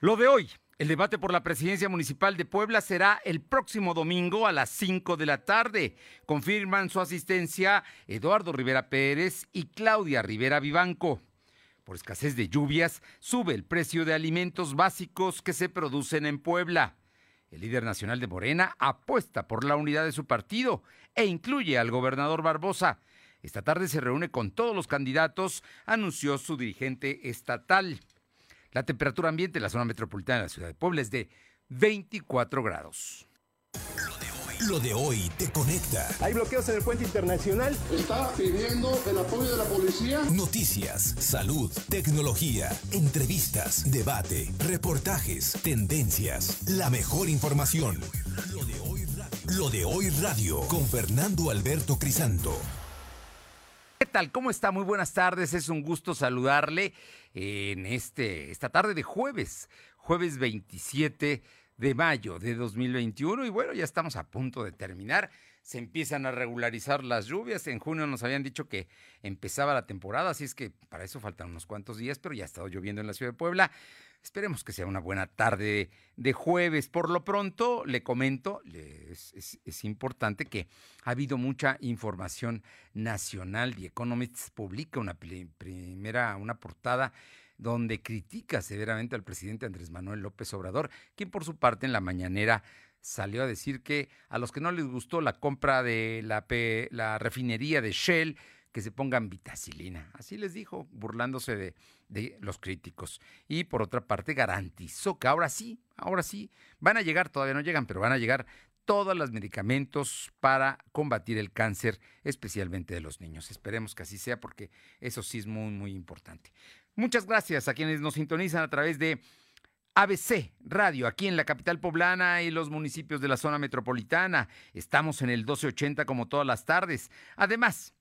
Lo de hoy, el debate por la presidencia municipal de Puebla será el próximo domingo a las 5 de la tarde. Confirman su asistencia Eduardo Rivera Pérez y Claudia Rivera Vivanco. Por escasez de lluvias, sube el precio de alimentos básicos que se producen en Puebla. El líder nacional de Morena apuesta por la unidad de su partido e incluye al gobernador Barbosa. Esta tarde se reúne con todos los candidatos, anunció su dirigente estatal. La temperatura ambiente en la zona metropolitana de la ciudad de Puebla es de 24 grados. Lo de hoy te conecta. Hay bloqueos en el puente internacional. Está pidiendo el apoyo de la policía. Noticias, salud, tecnología, entrevistas, debate, reportajes, tendencias, la mejor información. Lo de hoy radio, Lo de hoy radio con Fernando Alberto Crisanto. ¿Qué tal? ¿Cómo está? Muy buenas tardes. Es un gusto saludarle en este, esta tarde de jueves, jueves 27 de mayo de 2021. Y bueno, ya estamos a punto de terminar. Se empiezan a regularizar las lluvias. En junio nos habían dicho que empezaba la temporada, así es que para eso faltan unos cuantos días, pero ya ha estado lloviendo en la ciudad de Puebla. Esperemos que sea una buena tarde de jueves. Por lo pronto, le comento, es, importante que ha habido mucha información nacional. The Economist publica una primera, una portada donde critica severamente al presidente Andrés Manuel López Obrador, quien por su parte en la mañanera salió a decir que a los que no les gustó la compra de la, refinería de Shell, que se pongan vitacilina. Así les dijo, burlándose de, de, los críticos. Y por otra parte, garantizó que ahora sí, ahora sí, van a llegar, todavía no llegan, pero van a llegar todos los medicamentos para combatir el cáncer, especialmente de los niños. Esperemos que así sea porque eso sí es muy, muy importante. Muchas gracias a quienes nos sintonizan a través de ABC Radio, aquí en la capital poblana y los municipios de la zona metropolitana. Estamos en el 1280 como todas las tardes. Además,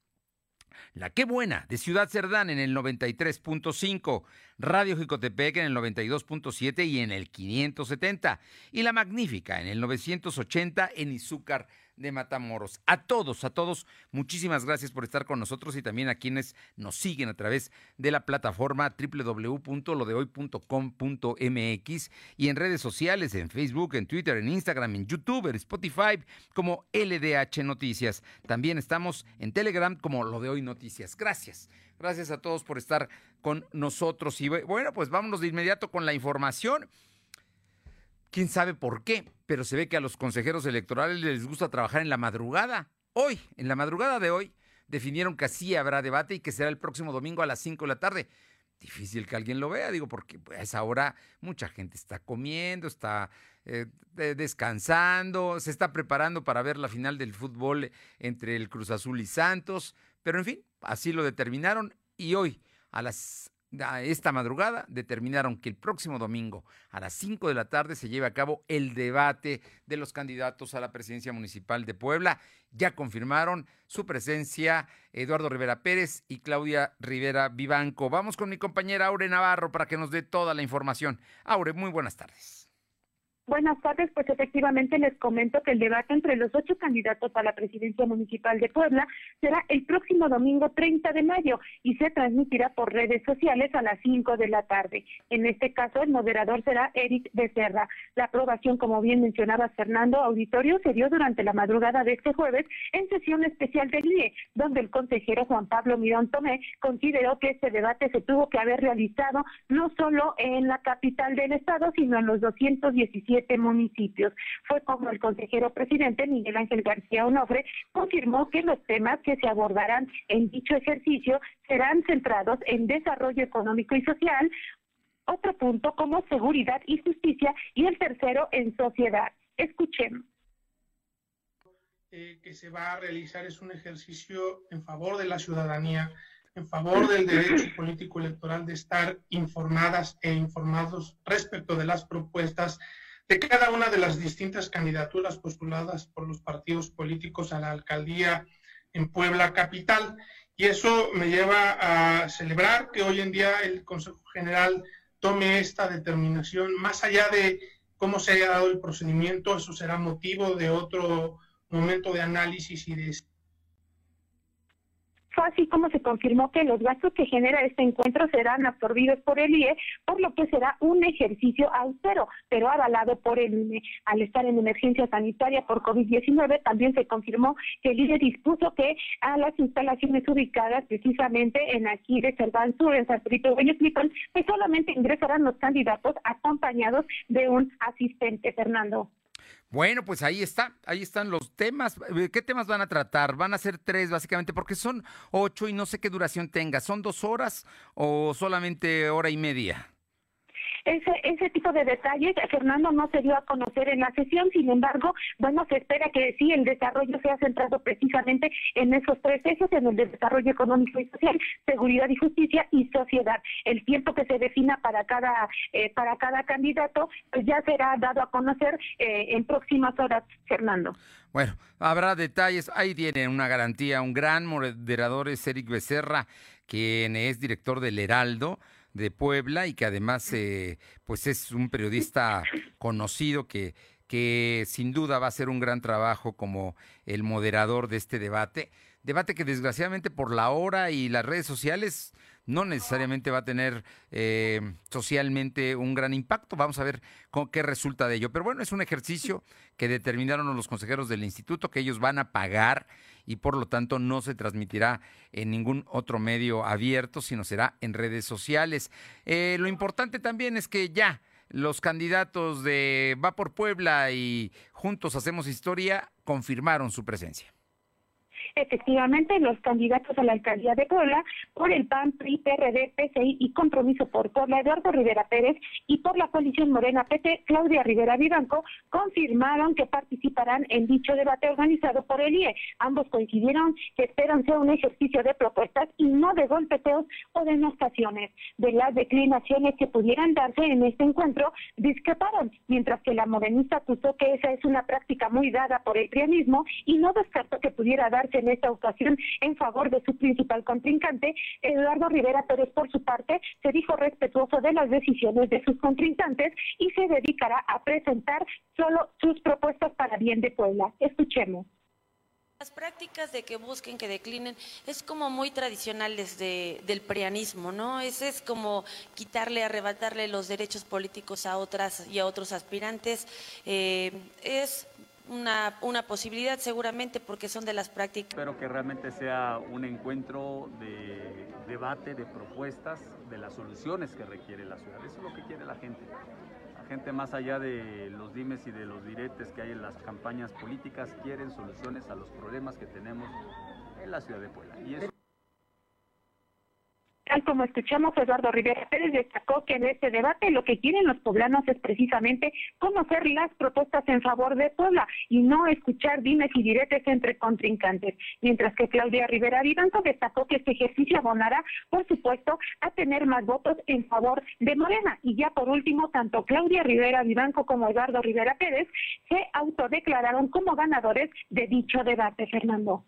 la Qué Buena de Ciudad Cerdán en el 93.5, Radio Jicotepec en el 92.7 y en el 570, y La Magnífica en el 980 en Izúcar de Matamoros. A todos, a todos, muchísimas gracias por estar con nosotros y también a quienes nos siguen a través de la plataforma www.lodehoy.com.mx y en redes sociales, en Facebook, en Twitter, en Instagram, en YouTube, en Spotify, como LDH Noticias. También estamos en Telegram como Lo de Hoy Noticias. Gracias. Gracias a todos por estar con nosotros. Y bueno, pues vámonos de inmediato con la información. ¿Quién sabe por qué? Pero se ve que a los consejeros electorales les gusta trabajar en la madrugada. Hoy, en la madrugada de hoy, definieron que así habrá debate y que será el próximo domingo a las 5 de la tarde. Difícil que alguien lo vea, digo, porque pues, a esa hora mucha gente está comiendo, está eh, descansando, se está preparando para ver la final del fútbol entre el Cruz Azul y Santos. Pero en fin, así lo determinaron y hoy a las esta madrugada determinaron que el próximo domingo a las 5 de la tarde se lleve a cabo el debate de los candidatos a la presidencia municipal de Puebla. Ya confirmaron su presencia Eduardo Rivera Pérez y Claudia Rivera Vivanco. Vamos con mi compañera Aure Navarro para que nos dé toda la información. Aure, muy buenas tardes. Buenas tardes, pues efectivamente les comento que el debate entre los ocho candidatos a la presidencia municipal de Puebla será el próximo domingo 30 de mayo y se transmitirá por redes sociales a las 5 de la tarde. En este caso, el moderador será Eric Becerra. La aprobación, como bien mencionaba Fernando Auditorio, se dio durante la madrugada de este jueves en sesión especial del IE, donde el consejero Juan Pablo Mirón Tomé consideró que este debate se tuvo que haber realizado no solo en la capital del estado, sino en los 217 municipios. Fue como el consejero presidente Miguel Ángel García Onofre confirmó que los temas que se abordarán en dicho ejercicio serán centrados en desarrollo económico y social, otro punto como seguridad y justicia y el tercero en sociedad. Escuchemos. Eh, que se va a realizar es un ejercicio en favor de la ciudadanía, en favor del derecho político electoral de estar informadas e informados respecto de las propuestas de cada una de las distintas candidaturas postuladas por los partidos políticos a la alcaldía en Puebla Capital. Y eso me lleva a celebrar que hoy en día el Consejo General tome esta determinación, más allá de cómo se haya dado el procedimiento, eso será motivo de otro momento de análisis y de Fue así como se confirmó que los gastos que genera este encuentro serán absorbidos por el IE, por lo que será un ejercicio austero, pero avalado por el INE. Al estar en emergencia sanitaria por COVID-19, también se confirmó que el IE dispuso que a las instalaciones ubicadas precisamente en aquí de Cerván Sur, en San Felipe pues solamente ingresarán los candidatos acompañados de un asistente, Fernando. Bueno, pues ahí está, ahí están los temas. Eh, ¿Qué temas van a tratar? Van a ser tres, básicamente, porque son ocho y no sé qué duración tenga. ¿Son dos horas o solamente hora y media? Ese, ese tipo de detalles, Fernando, no se dio a conocer en la sesión, sin embargo, bueno, se espera que sí, el desarrollo sea centrado precisamente en esos tres ejes, en el desarrollo económico y social, seguridad y justicia y sociedad. El tiempo que se defina para cada, eh, para cada candidato, pues ya será dado a conocer eh, en próximas horas, Fernando. Bueno, habrá detalles. Ahí tiene una garantía. Un gran moderador es Eric Becerra, quien es director del Heraldo de Puebla y que además eh, pues es un periodista conocido que, que sin duda va a hacer un gran trabajo como el moderador de este debate. Debate que desgraciadamente por la hora y las redes sociales no necesariamente va a tener eh, socialmente un gran impacto. Vamos a ver con qué resulta de ello. Pero bueno, es un ejercicio que determinaron los consejeros del instituto que ellos van a pagar y por lo tanto no se transmitirá en ningún otro medio abierto, sino será en redes sociales. Eh, lo importante también es que ya los candidatos de Va por Puebla y Juntos Hacemos Historia confirmaron su presencia. Efectivamente, los candidatos a la alcaldía de Puebla por el PAN, PRI, PRD, PCI y Compromiso por Puebla, Eduardo Rivera Pérez, y por la coalición Morena PT, Claudia Rivera Vivanco, confirmaron que participarán en dicho debate organizado por el IE. Ambos coincidieron que esperan sea un ejercicio de propuestas y no de golpeteos o denostaciones. De las declinaciones que pudieran darse en este encuentro, discreparon, mientras que la morenista acusó que esa es una práctica muy dada por el prianismo y no descartó que pudiera darse en esta ocasión en favor de su principal contrincante. Eduardo Rivera Pérez, por su parte, se dijo respetuoso de las decisiones de sus contrincantes y se dedicará a presentar solo sus propuestas para bien de Puebla. Escuchemos. Las prácticas de que busquen, que declinen, es como muy tradicional desde del prianismo, ¿no? Ese es como quitarle, arrebatarle los derechos políticos a otras y a otros aspirantes. Eh, es una, una posibilidad seguramente porque son de las prácticas. Espero que realmente sea un encuentro de debate, de propuestas, de las soluciones que requiere la ciudad. Eso es lo que quiere la gente. La gente más allá de los dimes y de los diretes que hay en las campañas políticas quieren soluciones a los problemas que tenemos en la ciudad de Puebla. Y eso Tal como escuchamos, Eduardo Rivera Pérez destacó que en este debate lo que quieren los poblanos es precisamente conocer las propuestas en favor de Puebla y no escuchar dimes y diretes entre contrincantes. Mientras que Claudia Rivera Vivanco destacó que este ejercicio abonará, por supuesto, a tener más votos en favor de Morena. Y ya por último, tanto Claudia Rivera Vivanco como Eduardo Rivera Pérez se autodeclararon como ganadores de dicho debate, Fernando.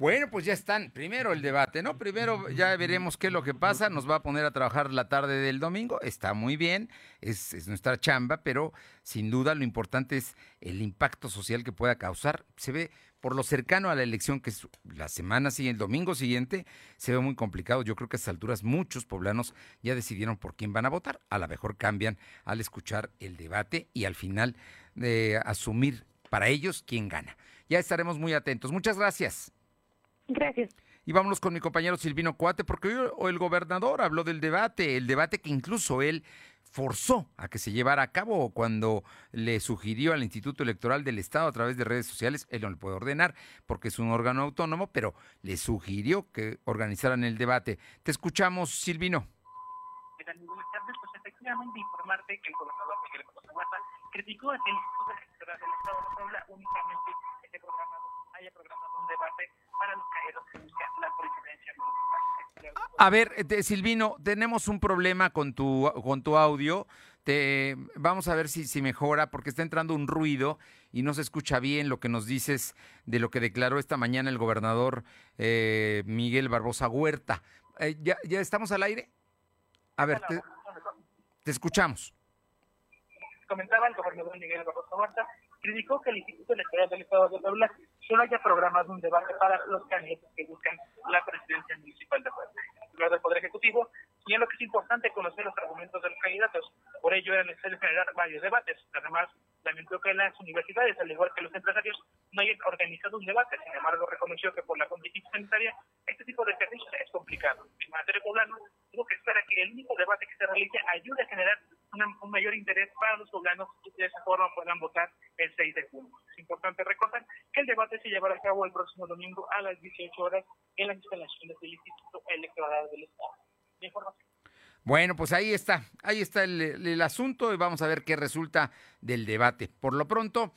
Bueno, pues ya están. Primero el debate, ¿no? Primero ya veremos qué es lo que pasa. Nos va a poner a trabajar la tarde del domingo. Está muy bien, es, nuestra chamba, pero sin duda lo importante es el impacto social que pueda causar. Se ve por lo cercano a la elección, que es la semana siguiente, el domingo siguiente, se ve muy complicado. Yo creo que a estas alturas muchos poblanos ya decidieron por quién van a votar. A lo mejor cambian al escuchar el debate y al final de asumir para ellos quién gana. Ya estaremos muy atentos. Muchas gracias. Gracias. Y vámonos con mi compañero Silvino Cuate, porque hoy el gobernador habló del debate, el debate que incluso él forzó a que se llevara a cabo cuando le sugirió al Instituto Electoral del Estado a través de redes sociales, él no le puede ordenar porque es un órgano autónomo, pero le sugirió que organizaran el debate. Te escuchamos, Silvino. Pues efectivamente informarte que el gobernador Miguel criticó el Instituto Electoral del Estado de Puebla únicamente este programado, haya programado un debate para los que la presidencia A ver, eh, Silvino, tenemos un problema con tu, con tu audio. Te, vamos a ver si, si mejora, porque está entrando un ruido y no se escucha bien lo que nos dices de lo que declaró esta mañana el gobernador eh, Miguel Barbosa Huerta. Eh, ¿ya, ¿Ya estamos al aire? A ver, te, te escuchamos. Comentaba el gobernador Miguel Barbosa Huerta criticó que el Instituto Electoral del Estado de Puebla solo haya programado un debate para los candidatos que buscan la presidencia municipal de Puebla. El del Poder Ejecutivo y en lo que es importante conocer los argumentos de los candidatos. Por ello era necesario generar varios debates. Además, lamentó que las universidades, al igual que los empresarios, no hayan organizado un debate. Sin embargo, reconoció que por la condición sanitaria este tipo de ejercicio es complicado. En materia poblano, digo que espera que el único debate que se realice ayude a generar un mayor interés para los poblanos y de esa forma puedan votar el 6 de junio. Es importante recordar que el debate se llevará a cabo el próximo domingo a las 18 horas en las instalaciones del Instituto Electoral del Estado. información. Bueno, pues ahí está, ahí está el, asunto y vamos a ver qué resulta del debate. Por lo pronto,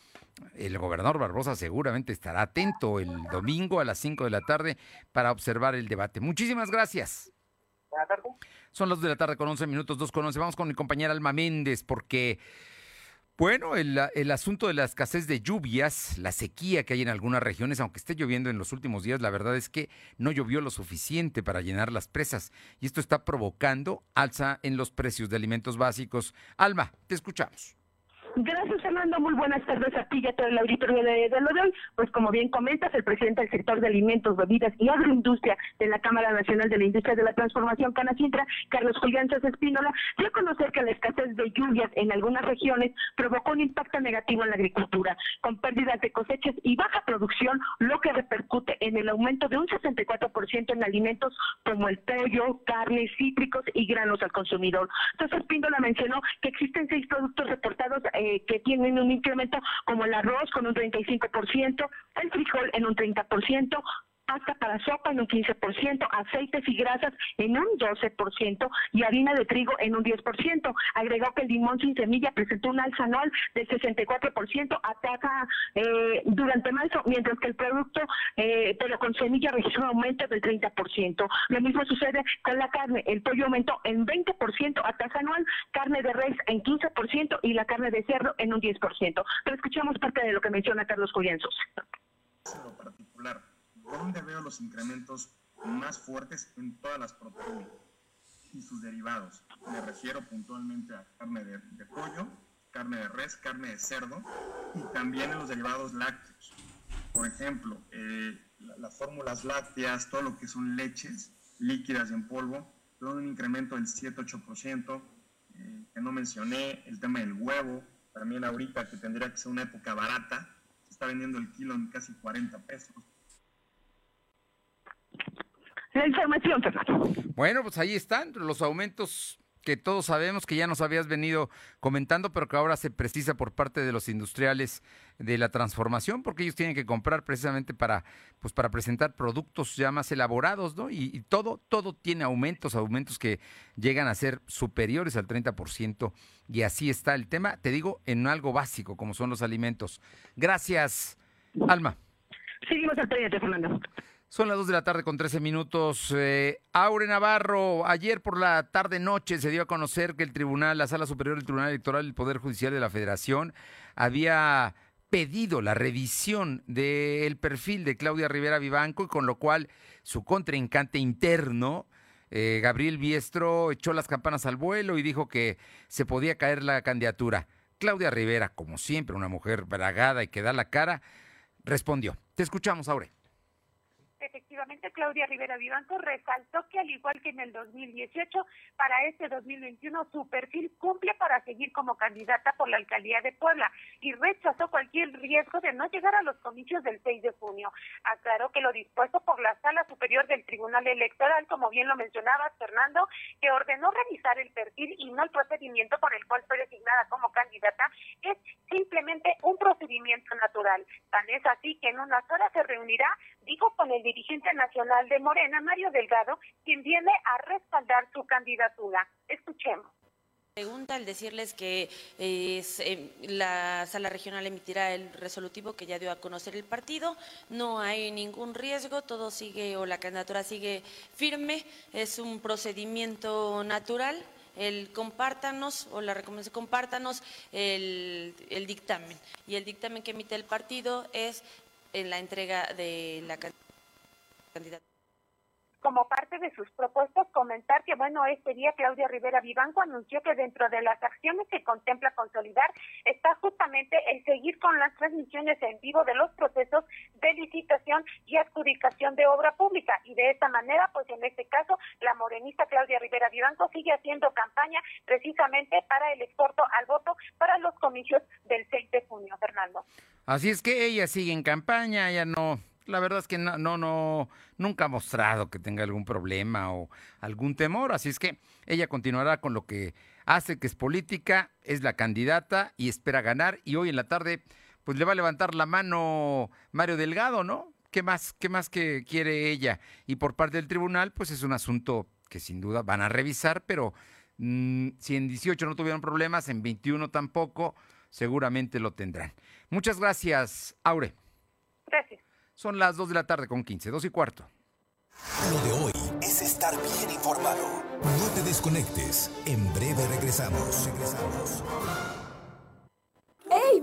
el gobernador Barbosa seguramente estará atento el domingo a las 5 de la tarde para observar el debate. Muchísimas gracias. Buenas tardes. Son las 2 de la tarde con 11 minutos, 2 con 11. Vamos con mi compañera Alma Méndez porque... Bueno, el, el, asunto de la escasez de lluvias, la sequía que hay en algunas regiones, aunque esté lloviendo en los últimos días, la verdad es que no llovió lo suficiente para llenar las presas y esto está provocando alza en los precios de alimentos básicos. Alma, te escuchamos. Gracias, Fernando. Muy buenas tardes a ti y a todo el auditorio de, lo de hoy. Pues como bien comentas, el presidente del sector de alimentos, bebidas y agroindustria de la Cámara Nacional de la Industria de la Transformación Canacintra, Carlos Julián Espínola, dio a conocer que la escasez de lluvias en algunas regiones provocó un impacto negativo en la agricultura, con pérdidas de cosechas y baja producción, lo que repercute en el aumento de un 64% en alimentos como el pollo, carne, cítricos y granos al consumidor. Entonces, Espínola mencionó que existen seis productos reportados eh, que tienen un incremento como el arroz con un 35%, el frijol en un 30%, pasta para sopa en un 15%, aceites y grasas en un 12% y harina de trigo en un 10%. Agregó que el limón sin semilla presentó un alza anual del 64% ataca eh, durante marzo, mientras que el producto, eh, pero con semilla registró un aumento del 30%. Lo mismo sucede con la carne. El pollo aumentó en 20% a tasa anual, carne de res en 15% y la carne de cerdo en un 10%. Pero escuchamos parte de lo que menciona Carlos Julianzos. particular ¿Dónde veo los incrementos más fuertes en todas las proteínas y sus derivados? Me refiero puntualmente a carne de, pollo, carne de res, carne de cerdo y también en los derivados lácteos. Por ejemplo, eh, las fórmulas lácteas, todo lo que son leches líquidas en polvo, todo un incremento del 7-8%, eh, que no mencioné, el tema del huevo, también ahorita que tendría que ser una época barata, se está vendiendo el kilo en casi 40 pesos, la información, Fernando. Bueno, pues ahí están los aumentos que todos sabemos que ya nos habías venido comentando, pero que ahora se precisa por parte de los industriales de la transformación, porque ellos tienen que comprar precisamente para, pues para presentar productos ya más elaborados, ¿no? Y, y todo, todo tiene aumentos, aumentos que llegan a ser superiores al 30%, y así está el tema, te digo, en algo básico, como son los alimentos. Gracias, Alma. Seguimos al pendiente, Fernando. Son las 2 de la tarde con 13 minutos. Eh, Aure Navarro, ayer por la tarde-noche se dio a conocer que el tribunal, la Sala Superior del Tribunal Electoral del Poder Judicial de la Federación, había pedido la revisión del perfil de Claudia Rivera Vivanco y con lo cual su contrincante interno, eh, Gabriel Biestro, echó las campanas al vuelo y dijo que se podía caer la candidatura. Claudia Rivera, como siempre, una mujer bragada y que da la cara, respondió. Te escuchamos, Aure efectivamente Claudia Rivera Vivanco resaltó que al igual que en el 2018, para este 2021 su perfil cumple para seguir como candidata por la alcaldía de Puebla y rechazó cualquier riesgo de no llegar a los comicios del 6 de junio. Aclaró que lo dispuesto por la Sala Superior del Tribunal Electoral, como bien lo mencionaba Fernando, que ordenó revisar el perfil y no el procedimiento por el cual fue designada como candidata, es simplemente un procedimiento natural. Tan es así que en unas horas se reunirá, dijo, con el dirigente nacional de Morena, Mario Delgado, quien viene a respaldar su candidatura. Escuchemos. Pregunta al decirles que eh, la sala regional emitirá el resolutivo que ya dio a conocer el partido. No hay ningún riesgo, todo sigue o la candidatura sigue firme. Es un procedimiento natural. El compártanos o la recomendación compártanos el, el dictamen y el dictamen que emite el partido es en la entrega de la candidatura como parte de sus propuestas, comentar que, bueno, este día Claudia Rivera Vivanco anunció que dentro de las acciones que contempla consolidar está justamente el seguir con las transmisiones en vivo de los procesos del licitación y adjudicación de obra pública. Y de esta manera, pues en este caso, la morenista Claudia Rivera Vivanco sigue haciendo campaña precisamente para el exporto al voto para los comicios del 6 de junio, Fernando. Así es que ella sigue en campaña, ella no, la verdad es que no, no, no, nunca ha mostrado que tenga algún problema o algún temor, así es que ella continuará con lo que hace, que es política, es la candidata y espera ganar y hoy en la tarde pues le va a levantar la mano Mario Delgado, ¿no? ¿Qué más, qué más que quiere ella? Y por parte del tribunal, pues es un asunto que sin duda van a revisar, pero mm, si en 18 no tuvieron problemas, en 21 tampoco, seguramente lo tendrán. Muchas gracias, Aure. Gracias. Son las 2 de la tarde con 15, 2 y cuarto. Lo de hoy es estar bien informado. No te desconectes. En breve regresamos. Regresamos.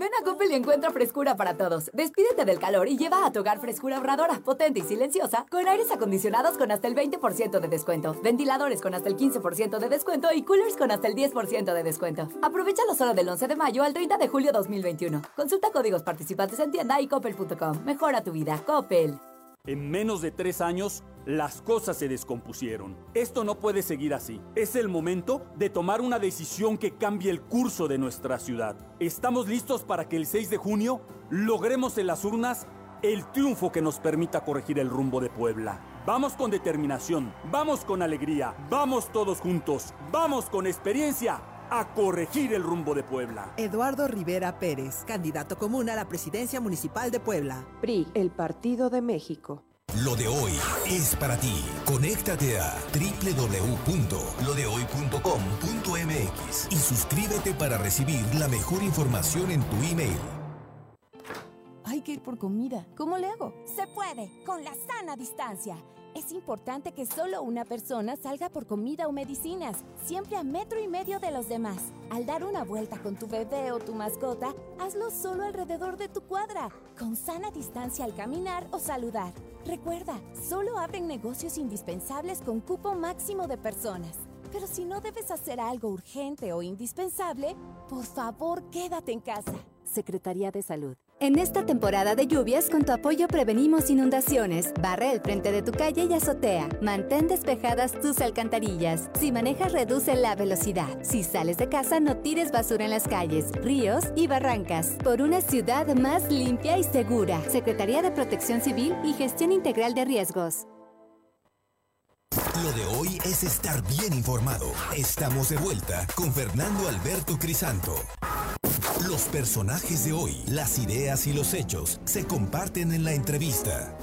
Ven a Coppel y encuentra frescura para todos. Despídete del calor y lleva a tu hogar frescura ahorradora, potente y silenciosa, con aires acondicionados con hasta el 20% de descuento, ventiladores con hasta el 15% de descuento y coolers con hasta el 10% de descuento. Aprovechalo solo del 11 de mayo al 30 de julio 2021. Consulta códigos participantes en tienda y coppel.com. Mejora tu vida. Coppel. En menos de tres años, las cosas se descompusieron. Esto no puede seguir así. Es el momento de tomar una decisión que cambie el curso de nuestra ciudad. Estamos listos para que el 6 de junio logremos en las urnas el triunfo que nos permita corregir el rumbo de Puebla. Vamos con determinación, vamos con alegría, vamos todos juntos, vamos con experiencia a corregir el rumbo de Puebla. Eduardo Rivera Pérez, candidato común a la presidencia municipal de Puebla. PRI, el Partido de México. Lo de hoy es para ti. Conéctate a www.lodehoy.com.mx y suscríbete para recibir la mejor información en tu email. Hay que ir por comida. ¿Cómo le hago? Se puede, con la sana distancia. Es importante que solo una persona salga por comida o medicinas, siempre a metro y medio de los demás. Al dar una vuelta con tu bebé o tu mascota, hazlo solo alrededor de tu cuadra, con sana distancia al caminar o saludar. Recuerda, solo abren negocios indispensables con cupo máximo de personas. Pero si no debes hacer algo urgente o indispensable, por favor quédate en casa. Secretaría de Salud. En esta temporada de lluvias, con tu apoyo prevenimos inundaciones. Barre el frente de tu calle y azotea. Mantén despejadas tus alcantarillas. Si manejas, reduce la velocidad. Si sales de casa, no tires basura en las calles, ríos y barrancas. Por una ciudad más limpia y segura. Secretaría de Protección Civil y Gestión Integral de Riesgos. Lo de hoy es estar bien informado. Estamos de vuelta con Fernando Alberto Crisanto. Los personajes de hoy, las ideas y los hechos se comparten en la entrevista.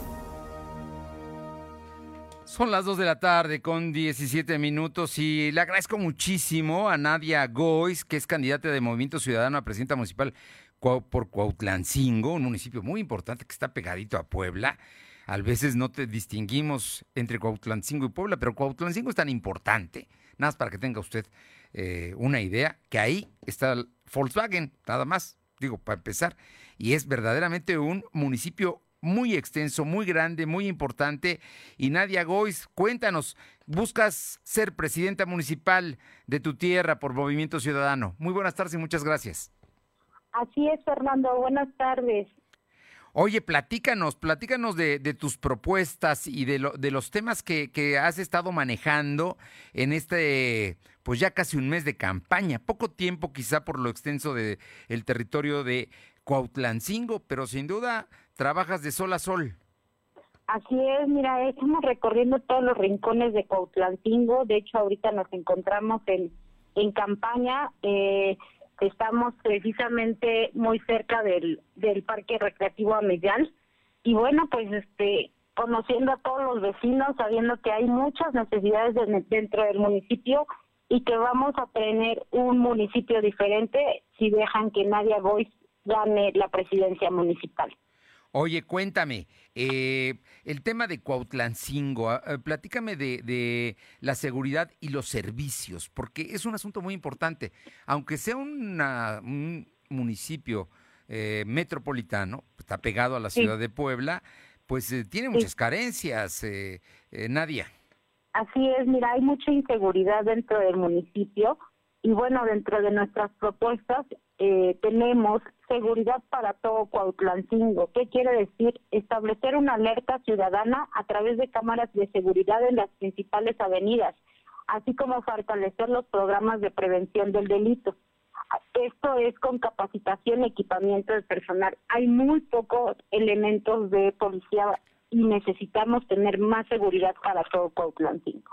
Son las 2 de la tarde con 17 minutos y le agradezco muchísimo a Nadia Gois, que es candidata de Movimiento Ciudadano a presidenta municipal por Cuautlancingo, un municipio muy importante que está pegadito a Puebla. A veces no te distinguimos entre Cuautlancingo y Puebla, pero Cuautlancingo es tan importante, nada más para que tenga usted eh, una idea, que ahí está Volkswagen, nada más, digo, para empezar, y es verdaderamente un municipio muy extenso, muy grande, muy importante. Y Nadia Gois, cuéntanos, buscas ser presidenta municipal de tu tierra por Movimiento Ciudadano. Muy buenas tardes y muchas gracias. Así es, Fernando, buenas tardes. Oye, platícanos, platícanos de, de tus propuestas y de, lo, de los temas que, que, has estado manejando en este, pues ya casi un mes de campaña. Poco tiempo quizá por lo extenso del el territorio de Cuautlancingo, pero sin duda trabajas de sol a sol. Así es, mira, estamos recorriendo todos los rincones de Cuautlancingo. De hecho, ahorita nos encontramos en, en campaña. Eh, estamos precisamente muy cerca del, del Parque Recreativo Amedial y bueno, pues este conociendo a todos los vecinos, sabiendo que hay muchas necesidades de, dentro del municipio y que vamos a tener un municipio diferente si dejan que Nadia Boyce gane la presidencia municipal. Oye, cuéntame, eh, el tema de Cuautlancingo, eh, platícame de, de, la seguridad y los servicios, porque es un asunto muy importante. Aunque sea una, un municipio eh, metropolitano, está pegado a la ciudad de Puebla, pues tiene muchas sí. carencias, Nadia. Así es, mira, hay mucha inseguridad dentro del municipio y bueno, dentro de nuestras propuestas eh, tenemos seguridad para todo Cuautlancingo. ¿Qué quiere decir? Establecer una alerta ciudadana a través de cámaras de seguridad en las principales avenidas, así como fortalecer los programas de prevención del delito. Esto es con capacitación y equipamiento del personal. Hay muy pocos elementos de policía y necesitamos tener más seguridad para todo Cuautlancingo.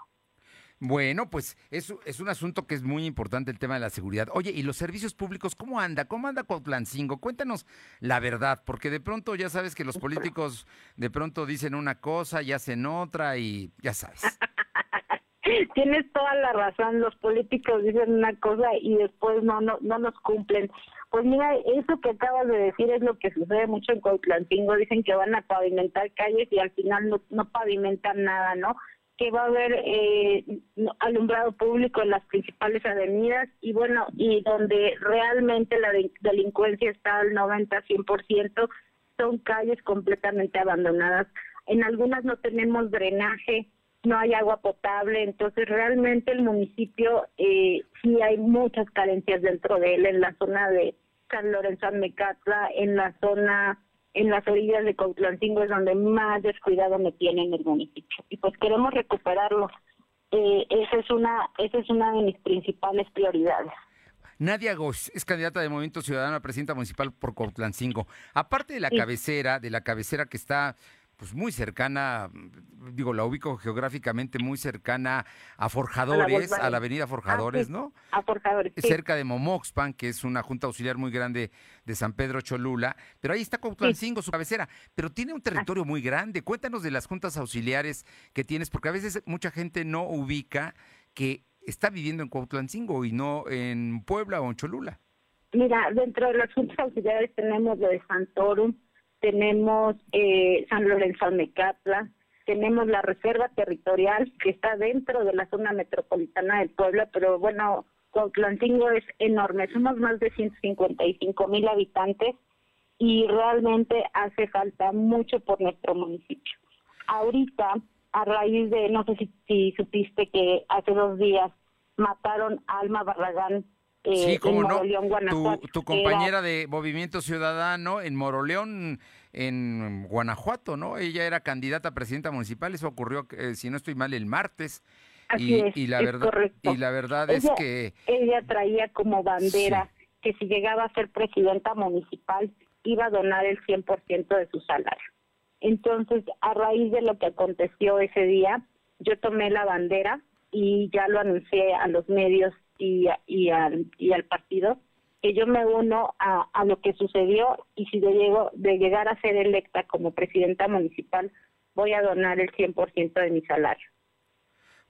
Bueno, pues es, es un asunto que es muy importante el tema de la seguridad. Oye, ¿y los servicios públicos cómo anda? ¿Cómo anda Cuautlancingo? Cuéntanos la verdad, porque de pronto ya sabes que los políticos de pronto dicen una cosa y hacen otra y ya sabes. Tienes toda la razón, los políticos dicen una cosa y después no no no nos cumplen. Pues mira, eso que acabas de decir es lo que sucede mucho en Cuautlancingo, dicen que van a pavimentar calles y al final no, no pavimentan nada, ¿no? que va a haber eh, alumbrado público en las principales avenidas y bueno, y donde realmente la delincuencia está al 90-100%, son calles completamente abandonadas. En algunas no tenemos drenaje, no hay agua potable, entonces realmente el municipio eh, sí hay muchas carencias dentro de él, en la zona de San Lorenzo Mecatla, en la zona en las orillas de Cautlancingo es donde más descuidado me tiene en el municipio. Y pues queremos recuperarlo. Eh, esa es una esa es una de mis principales prioridades. Nadia Goss es candidata de Movimiento Ciudadano a presidenta municipal por Cautlancingo. Aparte de la cabecera, de la cabecera que está pues muy cercana, digo, la ubico geográficamente muy cercana a Forjadores, a la, avenida Forjadores, ah, ¿no? A Forjadores. Cerca de Momoxpan, que es una junta auxiliar muy grande de San Pedro Cholula, pero ahí está Cuautlancingo, su cabecera, pero tiene un territorio muy grande. Cuéntanos de las juntas auxiliares que tienes, porque a veces mucha gente no ubica que está viviendo en Cuautlancingo y no en Puebla o en Cholula. Mira, dentro de las juntas auxiliares tenemos lo de Santorum, tenemos eh, San Lorenzo Almecatla, tenemos la reserva territorial que está dentro de la zona metropolitana del pueblo, pero bueno, Cuautlancingo es enorme, somos más de 155 mil habitantes y realmente hace falta mucho por nuestro municipio. Ahorita, a raíz de, no sé si, supiste que hace dos días mataron a Alma Barragán sí, cómo no. Tu, compañera de Movimiento Ciudadano en Moroleón, en Guanajuato, ¿no? Ella era candidata a presidenta municipal, eso ocurrió, eh, si no estoy mal, el martes. y, la verdad, y la verdad es que... Ella traía como bandera que si llegaba a ser presidenta municipal iba a donar el 100% de su salario. Entonces, a raíz de lo que aconteció ese día, yo tomé la bandera y ya lo anuncié a los medios y, y, al, y al partido, que yo me uno a, a lo que sucedió y si de, llego, de llegar a ser electa como presidenta municipal, voy a donar el 100% de mi salario.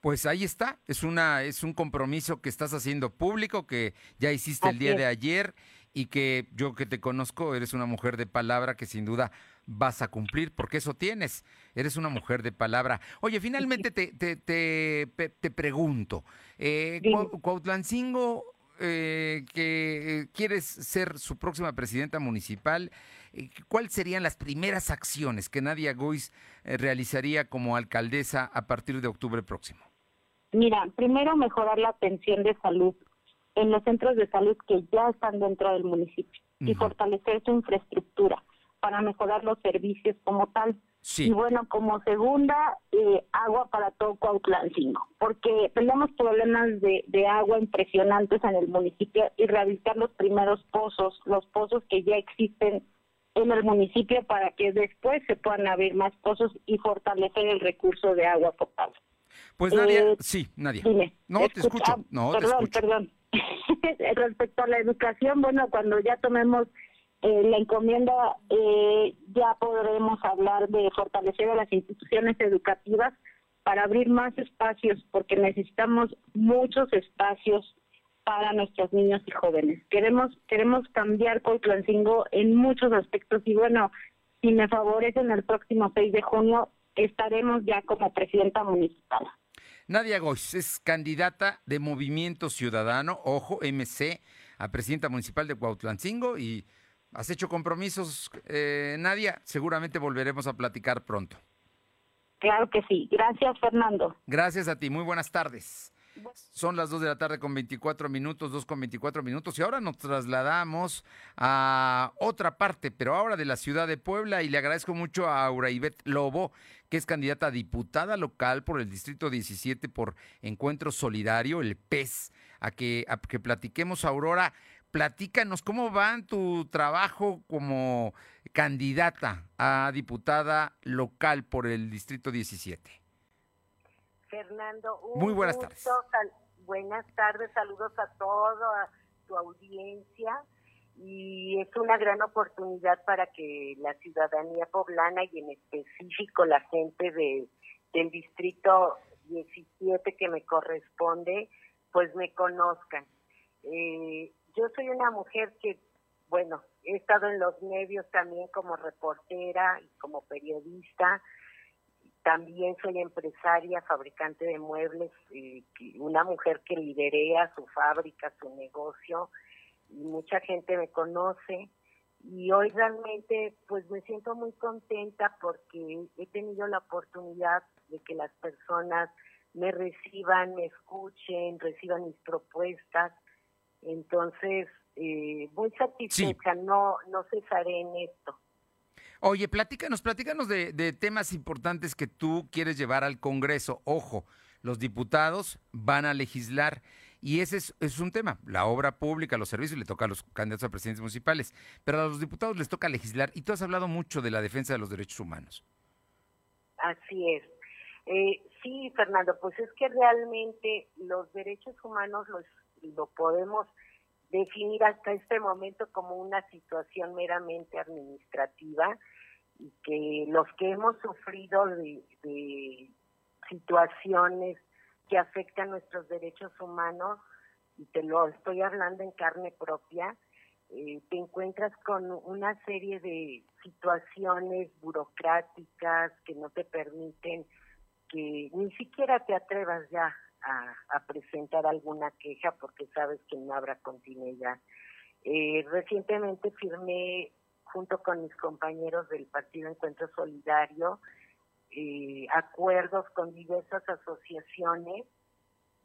Pues ahí está, es una es un compromiso que estás haciendo público que ya hiciste el día de ayer y que yo que te conozco eres una mujer de palabra que sin duda vas a cumplir, porque eso tienes. Eres una mujer de palabra. Oye, finalmente te, te, te, pregunto, eh, Cuautlancingo, eh, que eh, quieres ser su próxima presidenta municipal, eh, ¿cuáles serían las primeras acciones que Nadia Gois realizaría como alcaldesa a partir de octubre próximo? Mira, primero mejorar la atención de salud en los centros de salud que ya están dentro del municipio y fortalecer su infraestructura para mejorar los servicios como tal. Y bueno, como segunda, eh, agua para todo Cuautlancingo, porque tenemos problemas de, de agua impresionantes en el municipio y rehabilitar los primeros pozos, los pozos que ya existen en el municipio para que después se puedan abrir más pozos y fortalecer el recurso de agua potable. Pues Nadia, eh, sí, Nadia. no, te escucho. No, perdón, perdón. Respecto a la educación, bueno, cuando ya tomemos eh, la encomienda eh, ya podremos hablar de fortalecer a las instituciones educativas para abrir más espacios, porque necesitamos muchos espacios para nuestros niños y jóvenes. Queremos queremos cambiar Coltlancingo en muchos aspectos y bueno, si me favorecen el próximo 6 de junio estaremos ya como presidenta municipal. Nadia Gois es candidata de Movimiento Ciudadano, ojo, MC, a presidenta municipal de Cuautlancingo y Has hecho compromisos, eh, Nadia. Seguramente volveremos a platicar pronto. Claro que sí. Gracias, Fernando. Gracias a ti. Muy buenas tardes. Son las 2 de la tarde con 24 minutos, 2 con 24 minutos. Y ahora nos trasladamos a otra parte, pero ahora de la ciudad de Puebla. Y le agradezco mucho a Aura Ivette Lobo, que es candidata a diputada local por el Distrito 17 por Encuentro Solidario, el PES, a que, a que platiquemos, Aurora. Platícanos cómo va tu trabajo como candidata a diputada local por el Distrito 17. Fernando, muy buenas tardes. buenas tardes, saludos a toda tu audiencia y es una gran oportunidad para que la ciudadanía poblana y en específico la gente de, del distrito 17 que me corresponde, pues me conozcan. Eh, yo soy una mujer que, bueno, he estado en los medios también como reportera y como periodista. También soy empresaria, fabricante de muebles, una mujer que liderea su fábrica, su negocio, y mucha gente me conoce. Y hoy realmente pues me siento muy contenta porque he tenido la oportunidad de que las personas me reciban, me escuchen, reciban mis propuestas. Entonces, eh, muy satisfecha, no, no cesaré en esto. Oye, platícanos, platícanos de, de, temas importantes que tú quieres llevar al Congreso. Ojo, los diputados van a legislar y ese es, un tema. La obra pública, los servicios le toca a los candidatos a presidentes municipales, pero a los diputados les toca legislar y tú has hablado mucho de la defensa de los derechos humanos. Así es. Eh, sí, Fernando, pues es que realmente los derechos humanos los lo podemos definir hasta este momento como una situación meramente administrativa y que los que hemos sufrido de, situaciones que afectan nuestros derechos humanos, y te lo estoy hablando en carne propia, eh, te encuentras con una serie de situaciones burocráticas que no te permiten que ni siquiera te atrevas ya a, presentar alguna queja porque sabes que no habrá continuidad. Eh, recientemente firmé junto con mis compañeros del Partido Encuentro Solidario eh, acuerdos con diversas asociaciones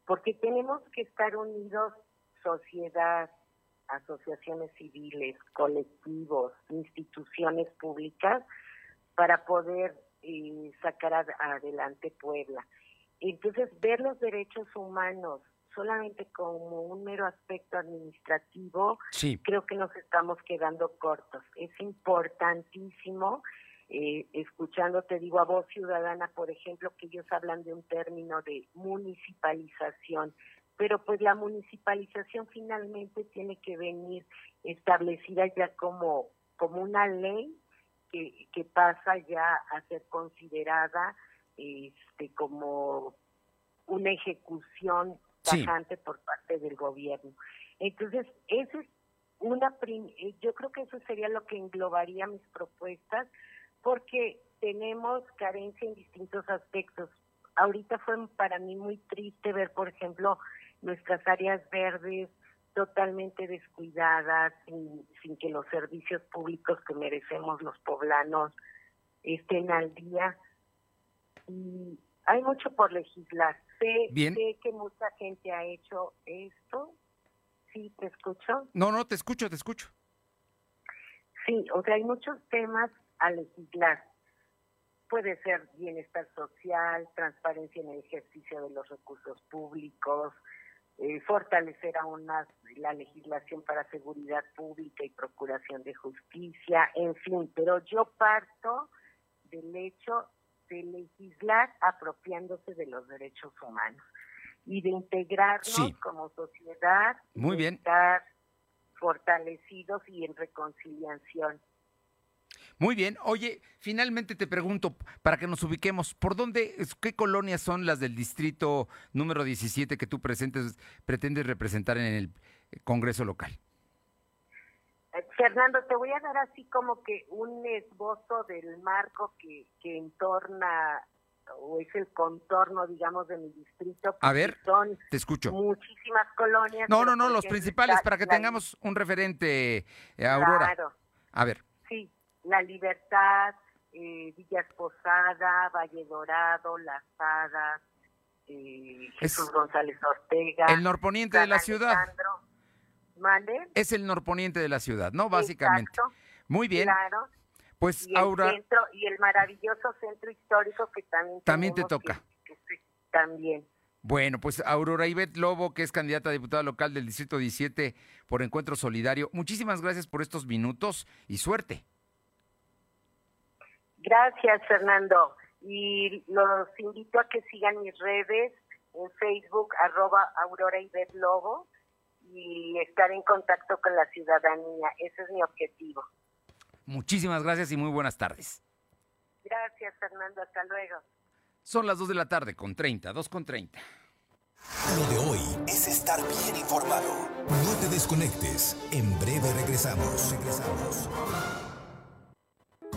porque tenemos que estar unidos sociedad, asociaciones civiles, colectivos, instituciones públicas para poder eh, sacar adelante Puebla. Entonces, ver los derechos humanos solamente como un mero aspecto administrativo, creo que nos estamos quedando cortos. Es importantísimo, eh, escuchando, te digo, a voz ciudadana, por ejemplo, que ellos hablan de un término de municipalización, pero pues la municipalización finalmente tiene que venir establecida ya como, como una ley que, que pasa ya a ser considerada este, como una ejecución tajante por parte del gobierno. Entonces, eso es una eh, yo creo que eso sería lo que englobaría mis propuestas porque tenemos carencia en distintos aspectos. Ahorita fue para mí muy triste ver, por ejemplo, nuestras áreas verdes totalmente descuidadas, sin, sin que los servicios públicos que merecemos los poblanos estén al día y hay mucho por legislar. Sé, que mucha gente ha hecho esto. Sí, te escucho. No, no, te escucho, te escucho. Sí, o sea, hay muchos temas a legislar. Puede ser bienestar social, transparencia en el ejercicio de los recursos públicos, eh, fortalecer aún más la legislación para seguridad pública y procuración de justicia, en fin, pero yo parto del hecho de legislar apropiándose de los derechos humanos y de integrarnos como sociedad, Muy bien. estar fortalecidos y en reconciliación. Muy bien. Oye, finalmente te pregunto, para que nos ubiquemos, ¿por dónde, qué colonias son las del distrito número 17 que tú presentes, pretendes representar en el Congreso local? Fernando, te voy a dar así como que un esbozo del marco que, que entorna o es el contorno, digamos, de mi distrito. A ver, te escucho. Muchísimas colonias. No, no, no, los principales, para que tengamos un referente, eh, Aurora. Claro. A ver. Sí, La Libertad, eh, Villa Esposada, Valle Dorado, Las Hadas, este, Jesús González Ortega. El norponiente de la ciudad. Es el norponiente de la ciudad, ¿no? Básicamente. Muy bien. Claro. Pues y Aura. El centro, y el maravilloso centro histórico que también. También te toca. que- que- también. Bueno, pues Aurora Ivette Lobo, que es candidata a diputada local del Distrito 17 por Encuentro Solidario, muchísimas gracias por estos minutos y suerte. Gracias, Fernando. Y los invito a que sigan mis redes en Facebook, arroba Aurora Ivette Lobo, y estar en contacto con la ciudadanía. Ese es mi objetivo. Muchísimas gracias y muy buenas tardes. Gracias, Fernando. Hasta luego. Son las 2 de la tarde con 30, 2 con 30. Lo de hoy es estar bien informado. No te desconectes. En breve regresamos. Regresamos.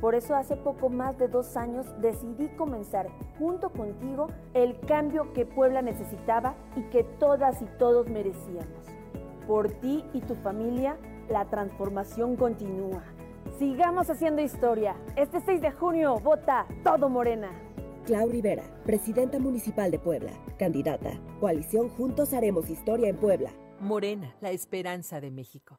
Por eso hace poco más de dos años decidí comenzar junto contigo el cambio que Puebla necesitaba y que todas y todos merecíamos. Por ti y tu familia, la transformación continúa. Sigamos haciendo historia. Este 6 de junio, vota todo Morena. Clau Rivera, presidenta municipal de Puebla, candidata. Coalición Juntos Haremos Historia en Puebla. Morena, la esperanza de México.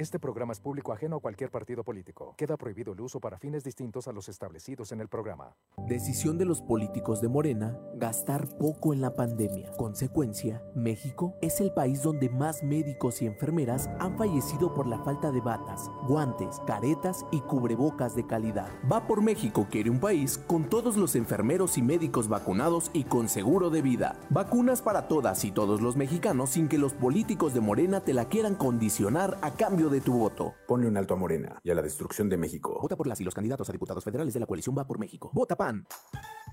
Este programa es público ajeno a cualquier partido político. Queda prohibido el uso para fines distintos a los establecidos en el programa. Decisión de los políticos de Morena, gastar poco en la pandemia. Consecuencia, México es el país donde más médicos y enfermeras han fallecido por la falta de batas, guantes, caretas y cubrebocas de calidad. Va por México quiere un país con todos los enfermeros y médicos vacunados y con seguro de vida. Vacunas para todas y todos los mexicanos sin que los políticos de Morena te la quieran condicionar a cambio de tu voto. Ponle un alto a Morena y a la destrucción de México. Vota por las y los candidatos a diputados federales de la coalición Va por México. Vota PAN.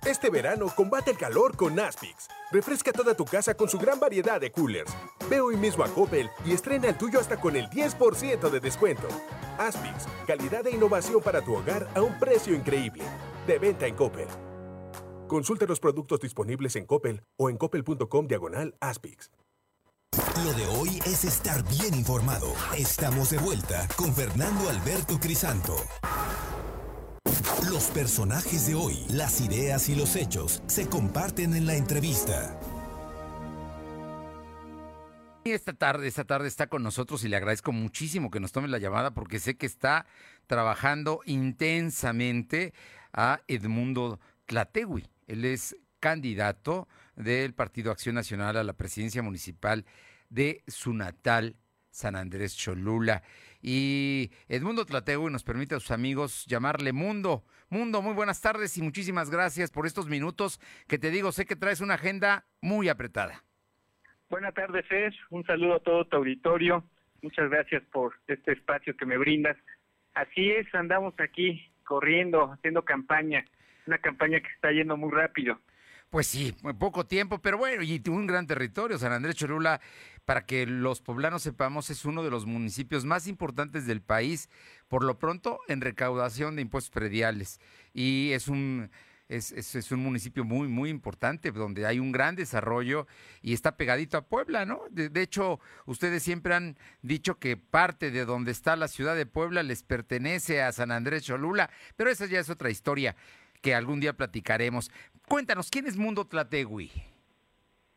Este verano combate el calor con Aspix. Refresca toda tu casa con su gran variedad de coolers. Ve hoy mismo a Coppel y estrena el tuyo hasta con el 10% de descuento. Aspix, calidad e innovación para tu hogar a un precio increíble. De venta en Coppel. Consulta los productos disponibles en Coppel o en coppel.com diagonal Aspix. Lo de hoy es estar bien informado. Estamos de vuelta con Fernando Alberto Crisanto. Los personajes de hoy, las ideas y los hechos se comparten en la entrevista. Y esta tarde, esta tarde está con nosotros y le agradezco muchísimo que nos tome la llamada porque sé que está trabajando intensamente a Edmundo Tlategui. Él es candidato del Partido Acción Nacional a la presidencia municipal de su natal San Andrés Cholula. Y Edmundo Tlategui nos permite a sus amigos llamarle Mundo. Mundo, muy buenas tardes y muchísimas gracias por estos minutos que te digo, sé que traes una agenda muy apretada. Buenas tardes, Fer. Un saludo a todo tu auditorio. Muchas gracias por este espacio que me brindas. Así es, andamos aquí corriendo, haciendo campaña. Una campaña que está yendo muy rápido. Pues sí, poco tiempo, pero bueno, y un gran territorio. San Andrés Cholula, para que los poblanos sepamos, es uno de los municipios más importantes del país, por lo pronto en recaudación de impuestos prediales. Y es un, es, es, es, un municipio muy, muy importante, donde hay un gran desarrollo y está pegadito a Puebla, ¿no? De, de, hecho, ustedes siempre han dicho que parte de donde está la ciudad de Puebla les pertenece a San Andrés Cholula, pero esa ya es otra historia que algún día platicaremos. Cuéntanos, ¿quién es Mundo Tlategui?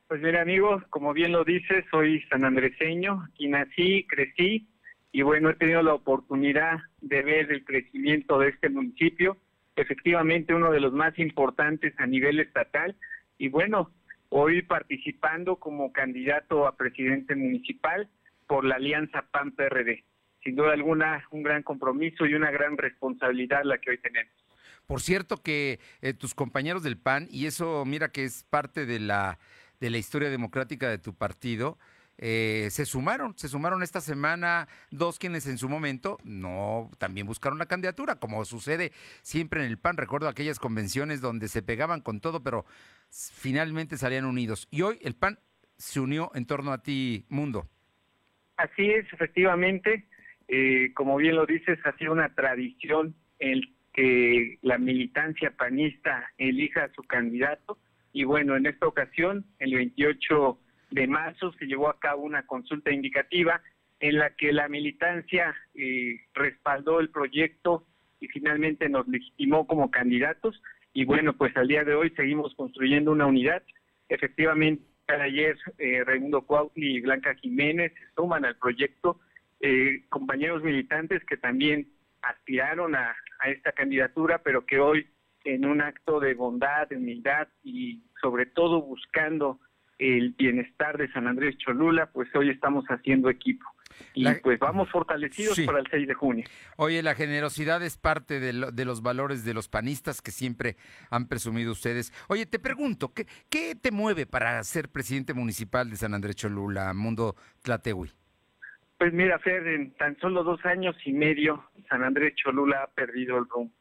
Pues mira, amigos, como bien lo dices, soy sanandreseño, aquí nací, crecí, y bueno, he tenido la oportunidad de ver el crecimiento de este municipio, efectivamente uno de los más importantes a nivel estatal, y bueno, hoy participando como candidato a presidente municipal por la alianza PAN-PRD. sin duda alguna un gran compromiso y una gran responsabilidad la que hoy tenemos. Por cierto que eh, tus compañeros del PAN, y eso mira que es parte de la, de la historia democrática de tu partido, eh, se sumaron, se sumaron esta semana dos quienes en su momento no también buscaron la candidatura, como sucede siempre en el PAN. Recuerdo aquellas convenciones donde se pegaban con todo, pero finalmente salían unidos. Y hoy el PAN se unió en torno a ti, Mundo. Así es, efectivamente. Eh, como bien lo dices, ha sido una tradición el que la militancia panista elija a su candidato. Y bueno, en esta ocasión, el 28 de marzo, se llevó a cabo una consulta indicativa en la que la militancia eh, respaldó el proyecto y finalmente nos legitimó como candidatos. Y bueno, pues al día de hoy seguimos construyendo una unidad. Efectivamente, ayer eh, Raimundo Cuautli y Blanca Jiménez se suman al proyecto, eh, compañeros militantes que también aspiraron a, a esta candidatura, pero que hoy en un acto de bondad, de humildad y sobre todo buscando el bienestar de San Andrés Cholula, pues hoy estamos haciendo equipo. Y pues vamos fortalecidos para el 6 de junio. Oye, la generosidad es parte de, los valores de los panistas que siempre han presumido ustedes. Oye, te pregunto, ¿qué, ¿qué te mueve para ser presidente municipal de San Andrés Cholula, Mundo Tlatehui? Pues mira, Fer, en tan solo dos años y medio, San Andrés Cholula ha perdido el rumbo.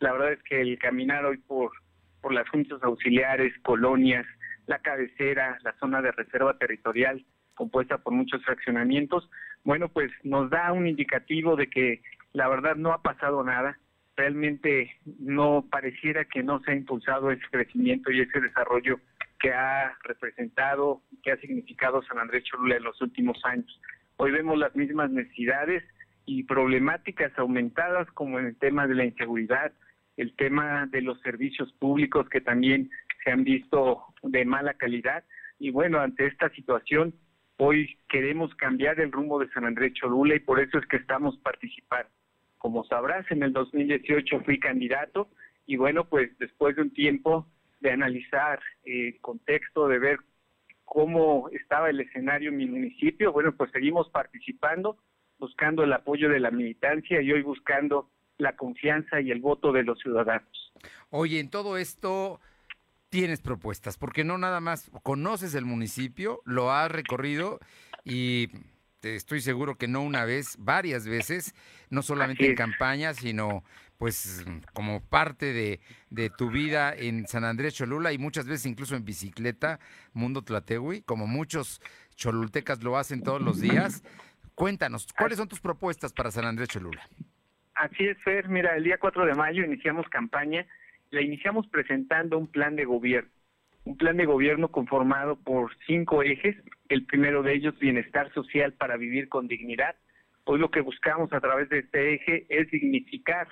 La verdad es que el caminar hoy por, por las juntas auxiliares, colonias, la cabecera, la zona de reserva territorial compuesta por muchos fraccionamientos, bueno, pues nos da un indicativo de que la verdad no ha pasado nada, realmente no pareciera que no se ha impulsado ese crecimiento y ese desarrollo que ha representado, que ha significado San Andrés Cholula en los últimos años. Hoy vemos las mismas necesidades y problemáticas aumentadas como en el tema de la inseguridad, el tema de los servicios públicos que también se han visto de mala calidad. Y bueno, ante esta situación, hoy queremos cambiar el rumbo de San Andrés Cholula y por eso es que estamos participando. Como sabrás, en el 2018 fui candidato y bueno, pues después de un tiempo de analizar el contexto, de ver cómo estaba el escenario en mi municipio, bueno, pues seguimos participando, buscando el apoyo de la militancia y hoy buscando la confianza y el voto de los ciudadanos. Oye, en todo esto, tienes propuestas, porque no nada más conoces el municipio, lo has recorrido y te estoy seguro que no una vez, varias veces, no solamente en campaña, sino pues como parte de, de, tu vida en San Andrés Cholula y muchas veces incluso en bicicleta, Mundo Tlatehui, como muchos cholultecas lo hacen todos los días. Cuéntanos, ¿cuáles son tus propuestas para San Andrés Cholula? Así es, Fer. Mira, el día 4 de mayo iniciamos campaña la iniciamos presentando un plan de gobierno, un plan de gobierno conformado por cinco ejes, el primero de ellos bienestar social para vivir con dignidad. Hoy lo que buscamos a través de este eje es dignificar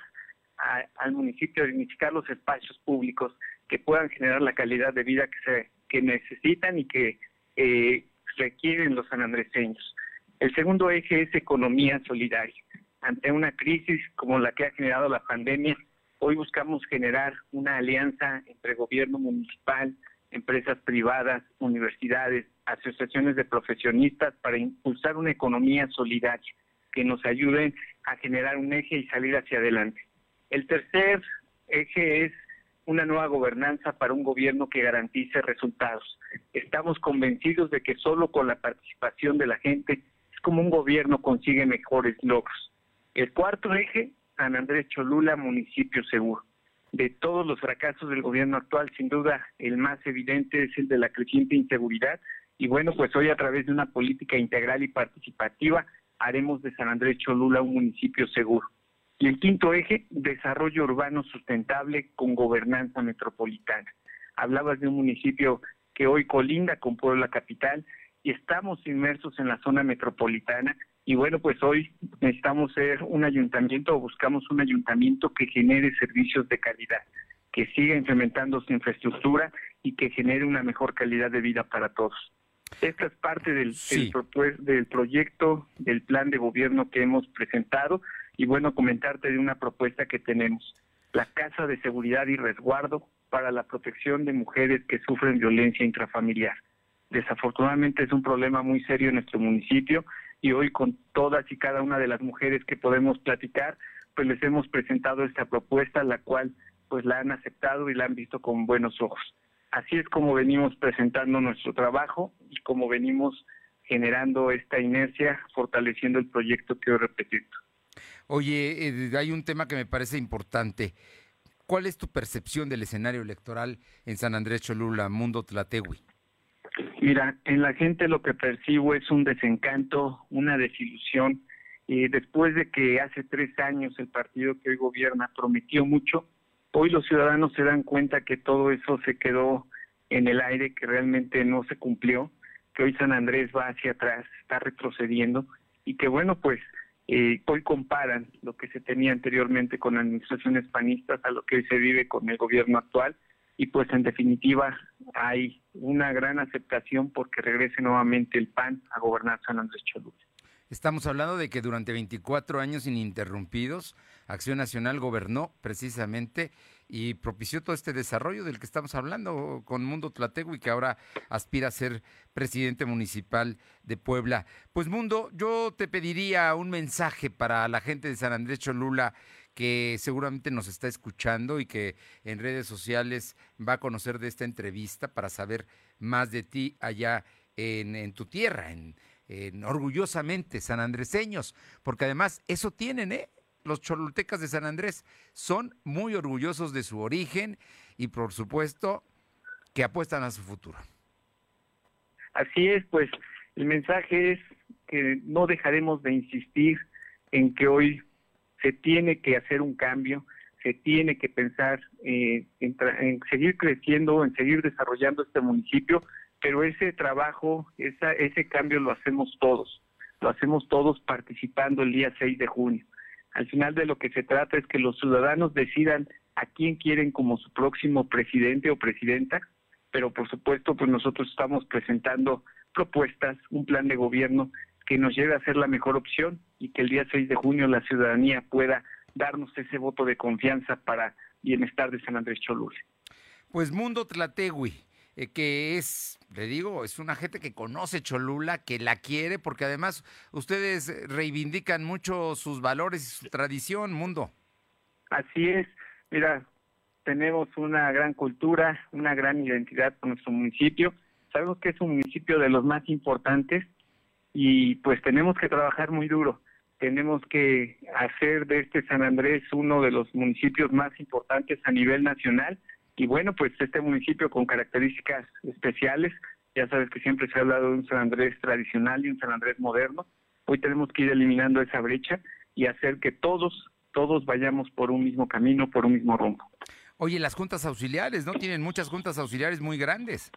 al municipio, dignificar los espacios públicos que puedan generar la calidad de vida que se que necesitan y que eh, requieren los sanandreseños. El segundo eje es economía solidaria. Ante una crisis como la que ha generado la pandemia, Hoy buscamos generar una alianza entre gobierno municipal, empresas privadas, universidades, asociaciones de profesionistas para impulsar una economía solidaria que nos ayude a generar un eje y salir hacia adelante. El tercer eje es una nueva gobernanza para un gobierno que garantice resultados. Estamos convencidos de que solo con la participación de la gente es como un gobierno consigue mejores logros. El cuarto eje San Andrés Cholula, municipio seguro. De todos los fracasos del gobierno actual, sin duda el más evidente es el de la creciente inseguridad. Y bueno, pues hoy a través de una política integral y participativa haremos de San Andrés Cholula un municipio seguro. Y el quinto eje, desarrollo urbano sustentable con gobernanza metropolitana. Hablabas de un municipio que hoy colinda con Puebla Capital y estamos inmersos en la zona metropolitana y bueno, pues hoy necesitamos ser un ayuntamiento o buscamos un ayuntamiento que genere servicios de calidad, que siga incrementando su infraestructura y que genere una mejor calidad de vida para todos. Esta es parte del, del proyecto, del plan de gobierno que hemos presentado y bueno, comentarte de una propuesta que tenemos. La Casa de Seguridad y Resguardo para la protección de mujeres que sufren violencia intrafamiliar. Desafortunadamente es un problema muy serio en nuestro municipio y hoy con todas y cada una de las mujeres que podemos platicar, pues les hemos presentado esta propuesta, la cual pues la han aceptado y la han visto con buenos ojos. Así es como venimos presentando nuestro trabajo y como venimos generando esta inercia, fortaleciendo el proyecto que hoy represento. Oye, eh, hay un tema que me parece importante. ¿Cuál es tu percepción del escenario electoral en San Andrés Cholula, Mundo Tlatewi? Mira, en la gente lo que percibo es un desencanto, una desilusión. Y después de que hace tres años el partido que hoy gobierna prometió mucho, hoy los ciudadanos se dan cuenta que todo eso se quedó en el aire, que realmente no se cumplió, que hoy San Andrés va hacia atrás, está retrocediendo y que bueno, pues eh, hoy comparan lo que se tenía anteriormente con administraciones panistas a lo que hoy se vive con el gobierno actual y pues en definitiva hay una gran aceptación porque regrese nuevamente el PAN a gobernar San Andrés Cholula. Estamos hablando de que durante 24 años ininterrumpidos, Acción Nacional gobernó precisamente y propició todo este desarrollo del que estamos hablando con Mundo Tlategui, que ahora aspira a ser presidente municipal de Puebla. Pues Mundo, yo te pediría un mensaje para la gente de San Andrés Cholula que seguramente nos está escuchando y que en redes sociales va a conocer de esta entrevista para saber más de ti allá en, tu tierra, en, en orgullosamente sanandreseños, porque además eso tienen, ¿eh? Los cholultecas de San Andrés son muy orgullosos de su origen y por supuesto que apuestan a su futuro. Así es, pues el mensaje es que no dejaremos de insistir en que hoy se tiene que hacer un cambio, se tiene que pensar eh, en, seguir creciendo, en seguir desarrollando este municipio, pero ese trabajo, esa, ese cambio lo hacemos todos, lo hacemos todos participando el día 6 de junio. Al final de lo que se trata es que los ciudadanos decidan a quién quieren como su próximo presidente o presidenta, pero por supuesto pues nosotros estamos presentando propuestas, un plan de gobierno que nos lleve a ser la mejor opción y que el día 6 de junio la ciudadanía pueda darnos ese voto de confianza para bienestar de San Andrés Cholula. Pues Mundo Tlategui, eh, que es, le digo, es una gente que conoce Cholula, que la quiere, porque además ustedes reivindican mucho sus valores y su tradición, Mundo. Así es, mira, tenemos una gran cultura, una gran identidad con nuestro municipio. Sabemos que es un municipio de los más importantes y pues tenemos que trabajar muy duro. Tenemos que hacer de este San Andrés uno de los municipios más importantes a nivel nacional y bueno, pues este municipio con características especiales, ya sabes que siempre se ha hablado de un San Andrés tradicional y un San Andrés moderno. Hoy tenemos que ir eliminando esa brecha y hacer que todos, todos vayamos por un mismo camino, por un mismo rumbo. Oye, las juntas auxiliares, ¿no? Tienen muchas juntas auxiliares muy grandes.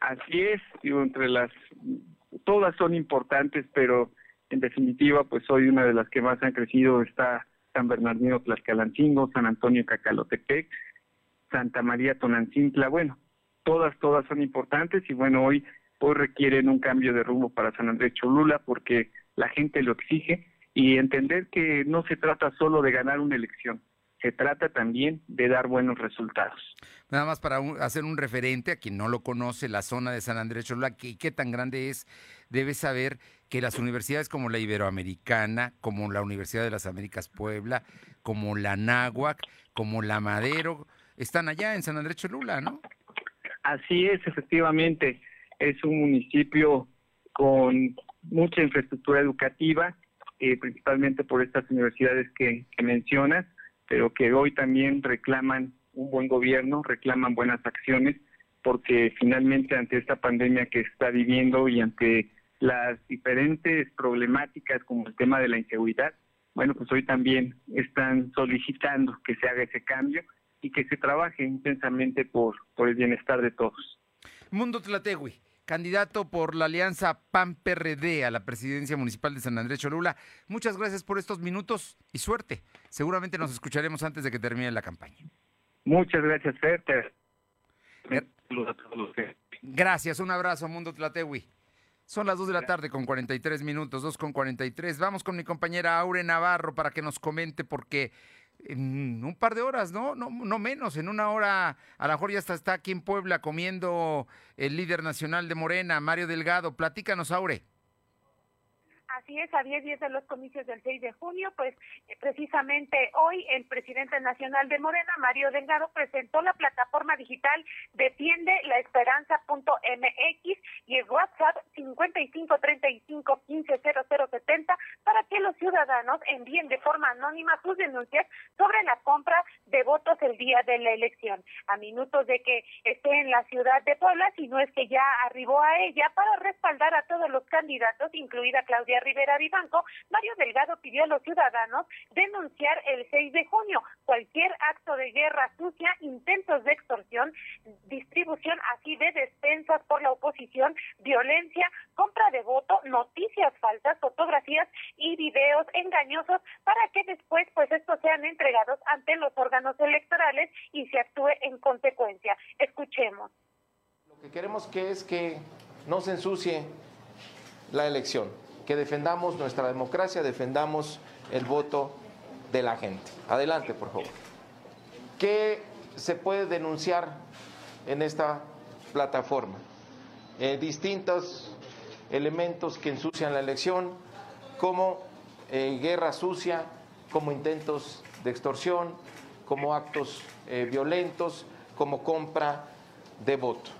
Así es, digo, entre las todas son importantes, pero en definitiva, pues hoy una de las que más han crecido está San Bernardino Tlaxcalancingo, San Antonio Cacalotepec, Santa María Tonancintla, bueno, todas, todas son importantes y bueno, hoy, hoy requieren un cambio de rumbo para San Andrés Cholula porque la gente lo exige y entender que no se trata solo de ganar una elección, se trata también de dar buenos resultados. Nada más para un, hacer un referente a quien no lo conoce, la zona de San Andrés Cholula, que, qué tan grande es, debe saber que las universidades como la Iberoamericana, como la Universidad de las Américas Puebla, como la Náhuac, como la Madero, están allá en San Andrés Cholula, ¿no? Así es, efectivamente. Es un municipio con mucha infraestructura educativa, eh, principalmente por estas universidades que, que mencionas, pero que hoy también reclaman un buen gobierno, reclaman buenas acciones, porque finalmente ante esta pandemia que está viviendo y ante las diferentes problemáticas como el tema de la inseguridad, bueno, pues hoy también están solicitando que se haga ese cambio y que se trabaje intensamente por, por el bienestar de todos. Mundo Tlategui, candidato por la alianza PAN-PRD a la presidencia municipal de San Andrés Cholula. Muchas gracias por estos minutos y suerte. Seguramente nos escucharemos antes de que termine la campaña. Muchas gracias, Fer. Gracias, un abrazo, Mundo Tlategui. Son las 2 de la tarde con 43 minutos, 2 con 43. Vamos con mi compañera Aure Navarro para que nos comente porque en un par de horas, ¿no? No, no menos, en una hora, a lo mejor ya está, está aquí en Puebla comiendo el líder nacional de Morena, Mario Delgado. Platícanos, Aure. Así es, a 10 días de los comicios del 6 de junio, pues eh, precisamente hoy el presidente nacional de Morena, Mario Delgado, presentó la plataforma digital Defiende la Esperanza.mx y el WhatsApp 5535150070 para que los ciudadanos envíen de forma anónima sus denuncias sobre la compra de votos el día de la elección. A minutos de que esté en la ciudad de Puebla, si no es que ya arribó a ella, para respaldar a todos los candidatos, incluida Claudia Rivera Vivanco, Mario Delgado pidió a los ciudadanos denunciar el 6 de junio cualquier acto de guerra sucia, intentos de extorsión, distribución así de despensas por la oposición, violencia, compra de voto, noticias falsas, fotografías y videos engañosos para que después pues estos sean entregados ante los órganos electorales y se actúe en consecuencia. Escuchemos. Lo que queremos que es que no se ensucie la elección, que defendamos nuestra democracia, defendamos el voto de la gente. Adelante, por favor. ¿Qué se puede denunciar en esta plataforma? Eh, distintos elementos que ensucian la elección, como eh, guerra sucia, como intentos de extorsión, como actos eh, violentos, como compra de voto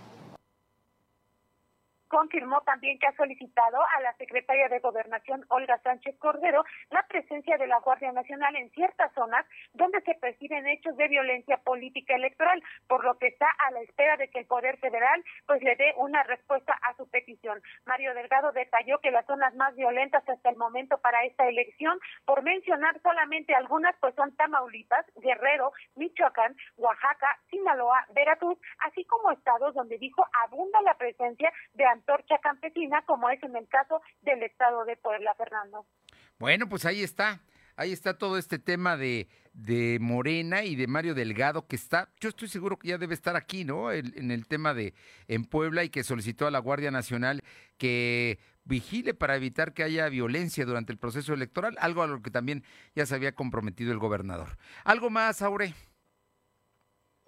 confirmó también que ha solicitado a la secretaria de Gobernación, Olga Sánchez Cordero, la presencia de la Guardia Nacional en ciertas zonas donde se perciben hechos de violencia política electoral, por lo que está a la espera de que el Poder Federal pues le dé una respuesta a su petición. Mario Delgado detalló que las zonas más violentas hasta el momento para esta elección, por mencionar solamente algunas, pues son Tamaulipas, Guerrero, Michoacán, Oaxaca, Sinaloa, Veracruz, así como estados donde dijo abunda la presencia de torcha campesina, como es en el caso del estado de Puebla, Fernando. Bueno, pues ahí está. Ahí está todo este tema de, de Morena y de Mario Delgado, que está, yo estoy seguro que ya debe estar aquí, ¿no? en el tema de en Puebla y que solicitó a la Guardia Nacional que vigile para evitar que haya violencia durante el proceso electoral, algo a lo que también ya se había comprometido el gobernador. ¿Algo más, Aure?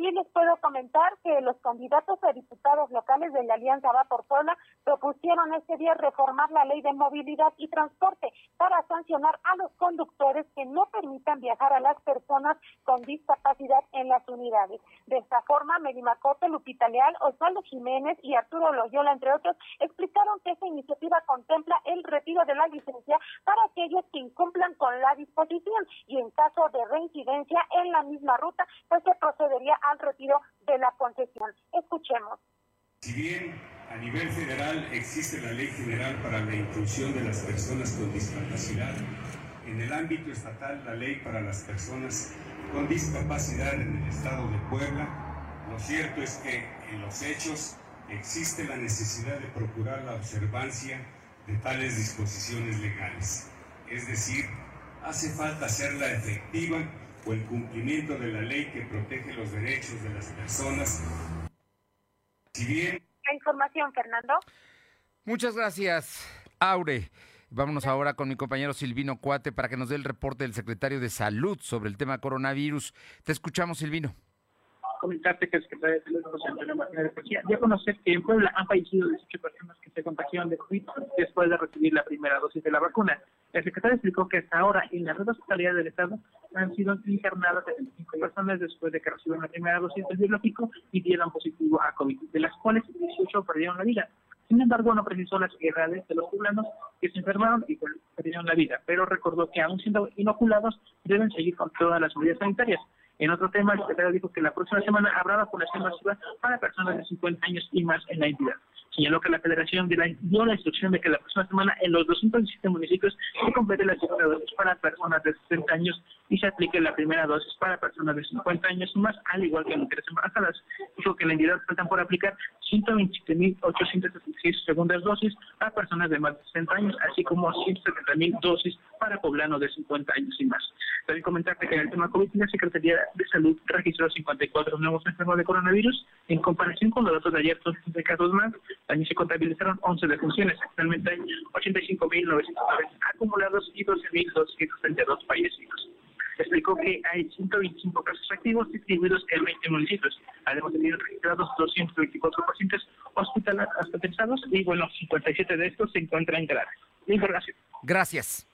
Sí les puedo comentar que los candidatos a diputados locales de la Alianza Va por Puebla propusieron este día reformar la ley de movilidad y transporte para sancionar a los conductores que no permitan viajar a las personas con discapacidad en las unidades. De esta forma, Medimacote, Lupita Leal, Osvaldo Jiménez y Arturo Loyola, entre otros, explicaron que esta iniciativa contempla el retiro de la licencia para aquellos que incumplan con la disposición y en caso de reincidencia en la misma ruta, pues se procedería al retiro de la concesión. Escuchemos. Si bien a nivel federal existe la Ley General para la Inclusión de las Personas con Discapacidad, en el ámbito estatal la Ley para las Personas con Discapacidad en el Estado de Puebla, lo cierto es que en los hechos existe la necesidad de procurar la observancia de tales disposiciones legales. Es decir, hace falta hacerla efectiva o el cumplimiento de la ley que protege los derechos de las personas. Si bien... La información, Fernando. Muchas gracias, Aure. Vámonos ahora con mi compañero Silvino Cuate para que nos dé el reporte del secretario de Salud sobre el tema coronavirus. Te escuchamos, Silvino comentarte que el secretario de Salud, José Antonio Martínez decía, ya conocer que en Puebla han fallecido 18 personas que se contagiaron de COVID después de recibir la primera dosis de la vacuna. El secretario explicó que hasta ahora en la red hospitalaria del Estado han sido internadas 75 personas después de que recibieron la primera dosis del biológico y dieron positivo a COVID, de las cuales 18 perdieron la vida. Sin embargo, no precisó las edades de los poblanos que se enfermaron y perdieron la vida, pero recordó que aún siendo inoculados deben seguir con todas las medidas sanitarias. En otro tema, el secretario dijo que la próxima semana habrá vacunación masiva para personas de 50 años y más en la entidad. Señaló que la federación dio la instrucción de que la próxima semana en los 217 municipios se complete la segunda dosis para personas de 60 años y se aplique la primera dosis para personas de 50 años y más, al igual que mujeres embarazadas. Dijo que en la entidad faltan por aplicar 127.876 segundas dosis a personas de más de 60 años, así como 170.000 dosis para poblanos de 50 años y más. También comentarte que en el tema COVID, la Secretaría de Salud registró 54 nuevos enfermos de coronavirus. En comparación con los datos de ayer, de casos más, también se contabilizaron 11 defunciones. Actualmente hay 85.990 acumulados y 12.232 fallecidos explicó que hay 125 casos activos distribuidos en 20 municipios. Además, de tenido registrados 224 pacientes hospitalizados y, bueno, 57 de estos se encuentran graves. información. Gracias.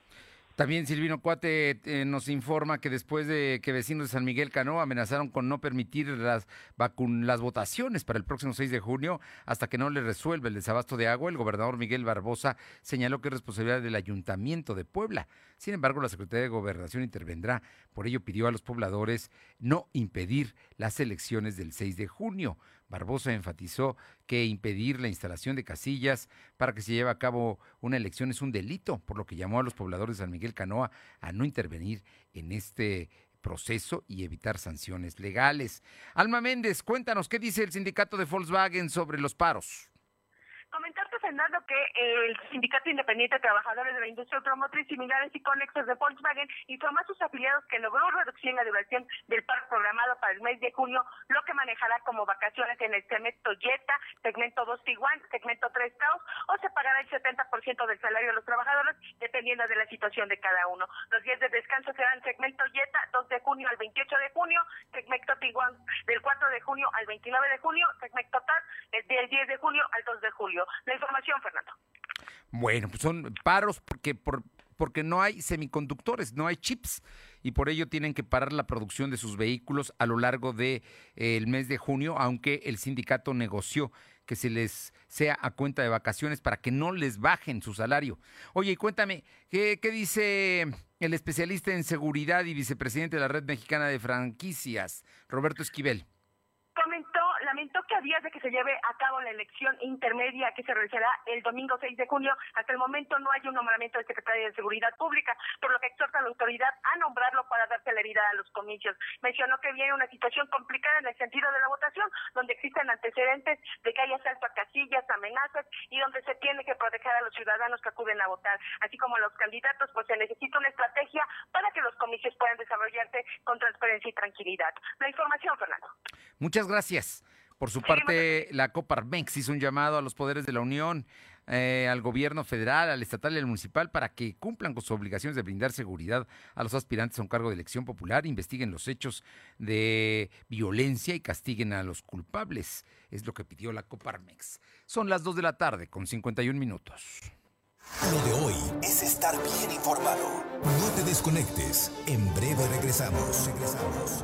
También Silvino Cuate eh, nos informa que después de que vecinos de San Miguel Cano amenazaron con no permitir las, las votaciones para el próximo 6 de junio hasta que no le resuelva el desabasto de agua, el gobernador Miguel Barbosa señaló que es responsabilidad del Ayuntamiento de Puebla. Sin embargo, la Secretaría de Gobernación intervendrá. Por ello pidió a los pobladores no impedir las elecciones del 6 de junio. Barbosa enfatizó que impedir la instalación de casillas para que se lleve a cabo una elección es un delito, por lo que llamó a los pobladores de San Miguel Canoa a no intervenir en este proceso y evitar sanciones legales. Alma Méndez, cuéntanos qué dice el sindicato de Volkswagen sobre los paros. Fernando, que el Sindicato Independiente de Trabajadores de la Industria Automotriz similares y conexos de Volkswagen informó a sus afiliados que logró reducir la duración del paro programado para el mes de junio, lo que manejará como vacaciones en el segmento Jetta, segmento 2 Tiguan, segmento 3 Taos, o se pagará el 70% del salario de los trabajadores, dependiendo de la situación de cada uno. Los días de descanso serán segmento Jetta, 2 de junio al 28 de junio, segmento Tiguan del 4 de junio al 29 de junio, segmento TAR del 10 de junio al 2 de julio. La información, Fernando. Bueno, pues son paros porque por, porque no hay semiconductores, no hay chips y por ello tienen que parar la producción de sus vehículos a lo largo del de, eh, mes de junio, aunque el sindicato negoció que se les sea a cuenta de vacaciones para que no les bajen su salario. Oye, y cuéntame, ¿qué, qué dice el especialista en seguridad y vicepresidente de la Red Mexicana de Franquicias, Roberto Esquivel? Días de que se lleve a cabo la elección intermedia que se realizará el domingo 6 de junio, hasta el momento no hay un nombramiento del secretario de Seguridad Pública, por lo que exhorta a la autoridad a nombrarlo para dar celeridad a los comicios. Mencionó que viene una situación complicada en el sentido de la votación, donde existen antecedentes de que hay asalto a casillas, amenazas y donde se tiene que proteger a los ciudadanos que acuden a votar, así como a los candidatos, pues se necesita una estrategia para que los comicios puedan desarrollarse con transparencia y tranquilidad. La información, Fernando. Muchas gracias. Por su parte, la Coparmex hizo un llamado a los poderes de la Unión, eh, al gobierno federal, al estatal y al municipal para que cumplan con sus obligaciones de brindar seguridad a los aspirantes a un cargo de elección popular, investiguen los hechos de violencia y castiguen a los culpables. Es lo que pidió la Coparmex. Son las 2 de la tarde con 51 minutos. Lo de hoy es estar bien informado. No te desconectes. En breve regresamos. Regresamos.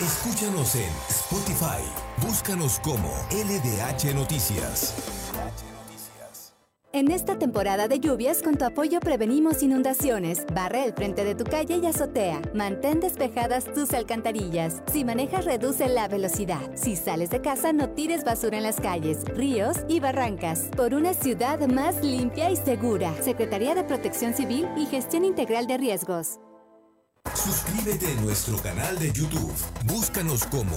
Escúchanos en Spotify. Búscanos como LDH Noticias. En esta temporada de lluvias, con tu apoyo prevenimos inundaciones. Barre el frente de tu calle y azotea. Mantén despejadas tus alcantarillas. Si manejas, reduce la velocidad. Si sales de casa, no tires basura en las calles, ríos y barrancas. Por una ciudad más limpia y segura. Secretaría de Protección Civil y Gestión Integral de Riesgos. Suscríbete a nuestro canal de YouTube. Búscanos como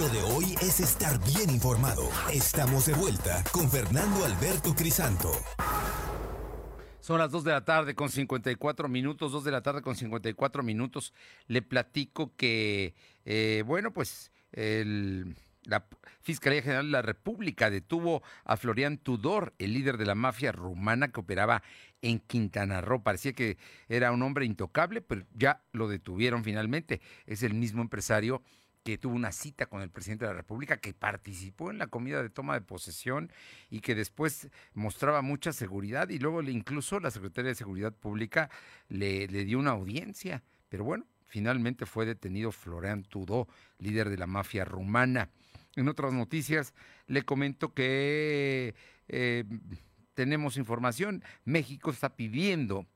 Lo de hoy es estar bien informado. Estamos de vuelta con Fernando Alberto Crisanto. Son las 2 de la tarde con 54 minutos, 2 de la tarde con 54 minutos. Le platico que, eh, bueno, pues el, la Fiscalía General de la República detuvo a Florian Tudor, el líder de la mafia rumana que operaba en Quintana Roo. Parecía que era un hombre intocable, pero ya lo detuvieron finalmente. Es el mismo empresario que tuvo una cita con el presidente de la República, que participó en la comida de toma de posesión y que después mostraba mucha seguridad y luego incluso la Secretaría de Seguridad Pública le, le dio una audiencia. Pero bueno, finalmente fue detenido Florian Tudó, líder de la mafia rumana. En otras noticias, le comento que eh, tenemos información. México está pidiendo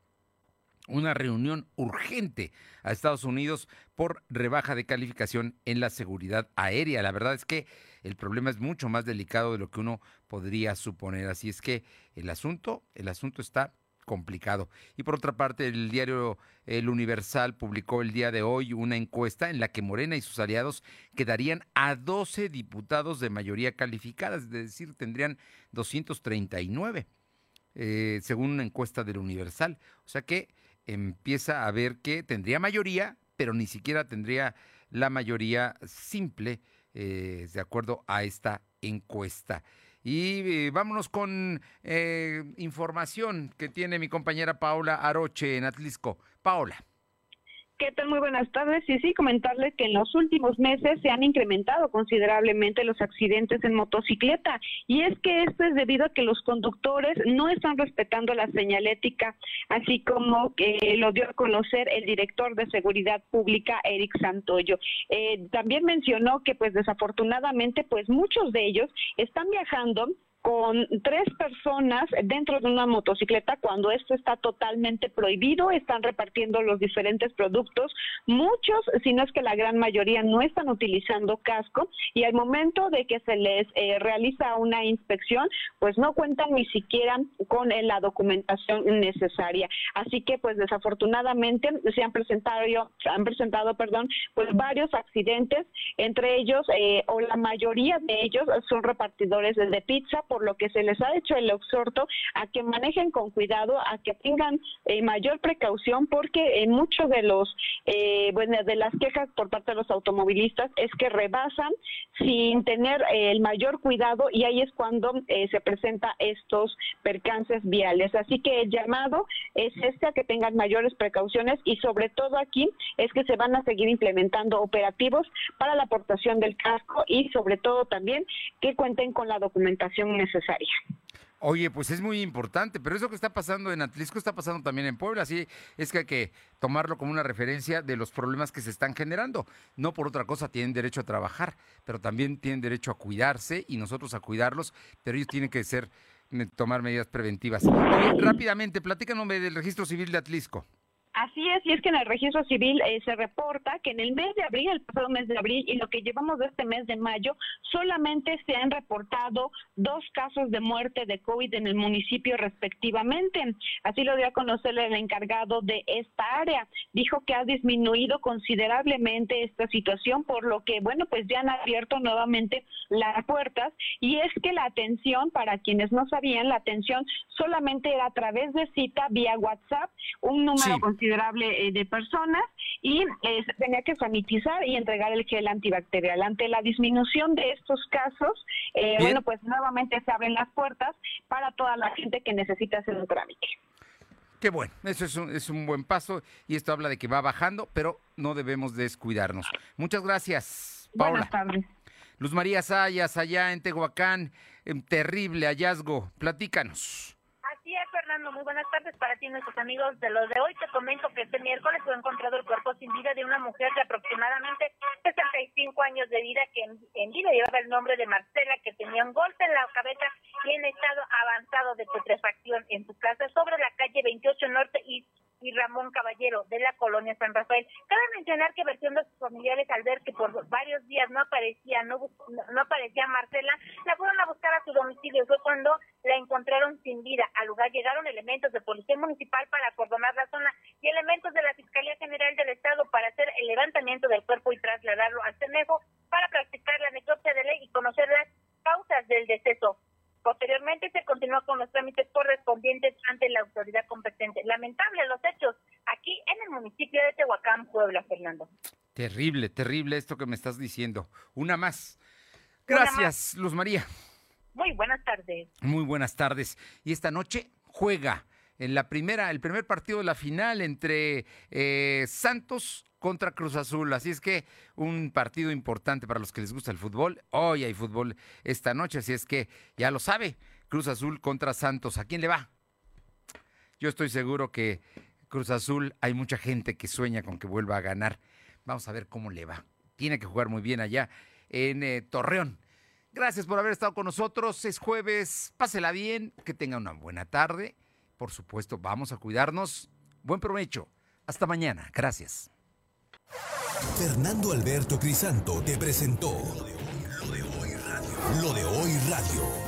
una reunión urgente a Estados Unidos por rebaja de calificación en la seguridad aérea. La verdad es que el problema es mucho más delicado de lo que uno podría suponer. Así es que el asunto, el asunto está complicado. Y por otra parte, el diario El Universal publicó el día de hoy una encuesta en la que Morena y sus aliados quedarían a 12 diputados de mayoría calificada, es decir, tendrían 239, eh, según una encuesta del Universal. O sea que empieza a ver que tendría mayoría, pero ni siquiera tendría la mayoría simple, eh, de acuerdo a esta encuesta. Y eh, vámonos con eh, información que tiene mi compañera Paula Aroche en Atlisco. Paola. ¿Qué tal? Muy buenas tardes. Y sí, comentarles que en los últimos meses se han incrementado considerablemente los accidentes en motocicleta. Y es que esto es debido a que los conductores no están respetando la señalética, así como que lo dio a conocer el director de Seguridad Pública, Eric Santoyo. Eh, también mencionó que, pues desafortunadamente, pues muchos de ellos están viajando con tres personas dentro de una motocicleta cuando esto está totalmente prohibido, están repartiendo los diferentes productos, muchos, si no es que la gran mayoría no están utilizando casco. Y al momento de que se les eh, realiza una inspección, pues no cuentan ni siquiera con eh, la documentación necesaria. Así que pues desafortunadamente se han presentado, han presentado, perdón, pues varios accidentes, entre ellos eh, o la mayoría de ellos son repartidores de pizza por lo que se les ha hecho el exhorto a que manejen con cuidado, a que tengan eh, mayor precaución, porque en muchos de los, eh, bueno, de las quejas por parte de los automovilistas es que rebasan sin tener eh, el mayor cuidado y ahí es cuando se presenta estos percances viales. Así que el llamado es este a que tengan mayores precauciones y sobre todo aquí es que se van a seguir implementando operativos para la aportación del casco y sobre todo también que cuenten con la documentación necesaria. Oye, pues es muy importante, pero eso que está pasando en Atlisco está pasando también en Puebla, así es que hay que tomarlo como una referencia de los problemas que se están generando. No por otra cosa tienen derecho a trabajar, pero también tienen derecho a cuidarse y nosotros a cuidarlos, pero ellos tienen que ser tomar medidas preventivas. Oye, rápidamente, platícanos del registro civil de Atlisco. Así es, y es que en el registro civil eh, se reporta que en el mes de abril, el pasado mes de abril y lo que llevamos de este mes de mayo, solamente se han reportado dos casos de muerte de COVID en el municipio respectivamente. Así lo dio a conocer el encargado de esta área. Dijo que ha disminuido considerablemente esta situación, por lo que, bueno, pues ya han abierto nuevamente las puertas y es que la atención, para quienes no sabían, la atención solamente era a través de cita vía WhatsApp, un número considerable eh, de personas y eh, tenía que sanitizar y entregar el gel antibacterial. Ante la disminución de estos casos, eh, bueno, pues nuevamente se abren las puertas para toda la gente que necesita hacer un trámite. Qué bueno, eso es un, es un buen paso y esto habla de que va bajando, pero no debemos descuidarnos. Muchas gracias, Paula. Buenas tardes. Luz María Sayas, allá en Tehuacán, terrible hallazgo. Platícanos. Muy buenas tardes para ti, nuestros amigos de los de hoy. Te comento que este miércoles fue encontrado el cuerpo sin vida de una mujer de aproximadamente 65 años de vida que en, vida llevaba el nombre de Marcela, que tenía un golpe en la cabeza y en estado avanzado de putrefacción en su casa sobre la calle 28 Norte y y Ramón Caballero de la colonia San Rafael. Cabe mencionar que versión de sus familiares al ver que por varios días no aparecía, no, no aparecía Marcela, la fueron a buscar a su domicilio. Fue cuando la encontraron sin vida. Al lugar llegaron elementos de policía municipal para acordonar la zona y elementos de la Fiscalía General del Estado para hacer el levantamiento del cuerpo y trasladarlo al Cenejo para practicar la necropsia de ley y conocer las causas del deceso. Posteriormente se continuó con los trámites correspondientes ante la autoridad competente. Lamentable los hechos aquí en el municipio de Tehuacán, Puebla, Fernando. Terrible, terrible esto que me estás diciendo. Una más. Gracias, Luz María. Muy buenas tardes. Muy buenas tardes. Y esta noche juega en la primera, el primer partido de la final entre eh, Santos contra Cruz Azul. Así es que un partido importante para los que les gusta el fútbol. Hoy hay fútbol esta noche, así es que ya lo sabe. Cruz Azul contra Santos. ¿A quién le va? Yo estoy seguro que Cruz Azul hay mucha gente que sueña con que vuelva a ganar. Vamos a ver cómo le va. Tiene que jugar muy bien allá en eh, Torreón. Gracias por haber estado con nosotros. Es jueves. Pásela bien. Que tenga una buena tarde. Por supuesto, vamos a cuidarnos. Buen provecho. Hasta mañana. Gracias. Fernando Alberto Crisanto te presentó Lo de hoy radio. Lo de hoy radio.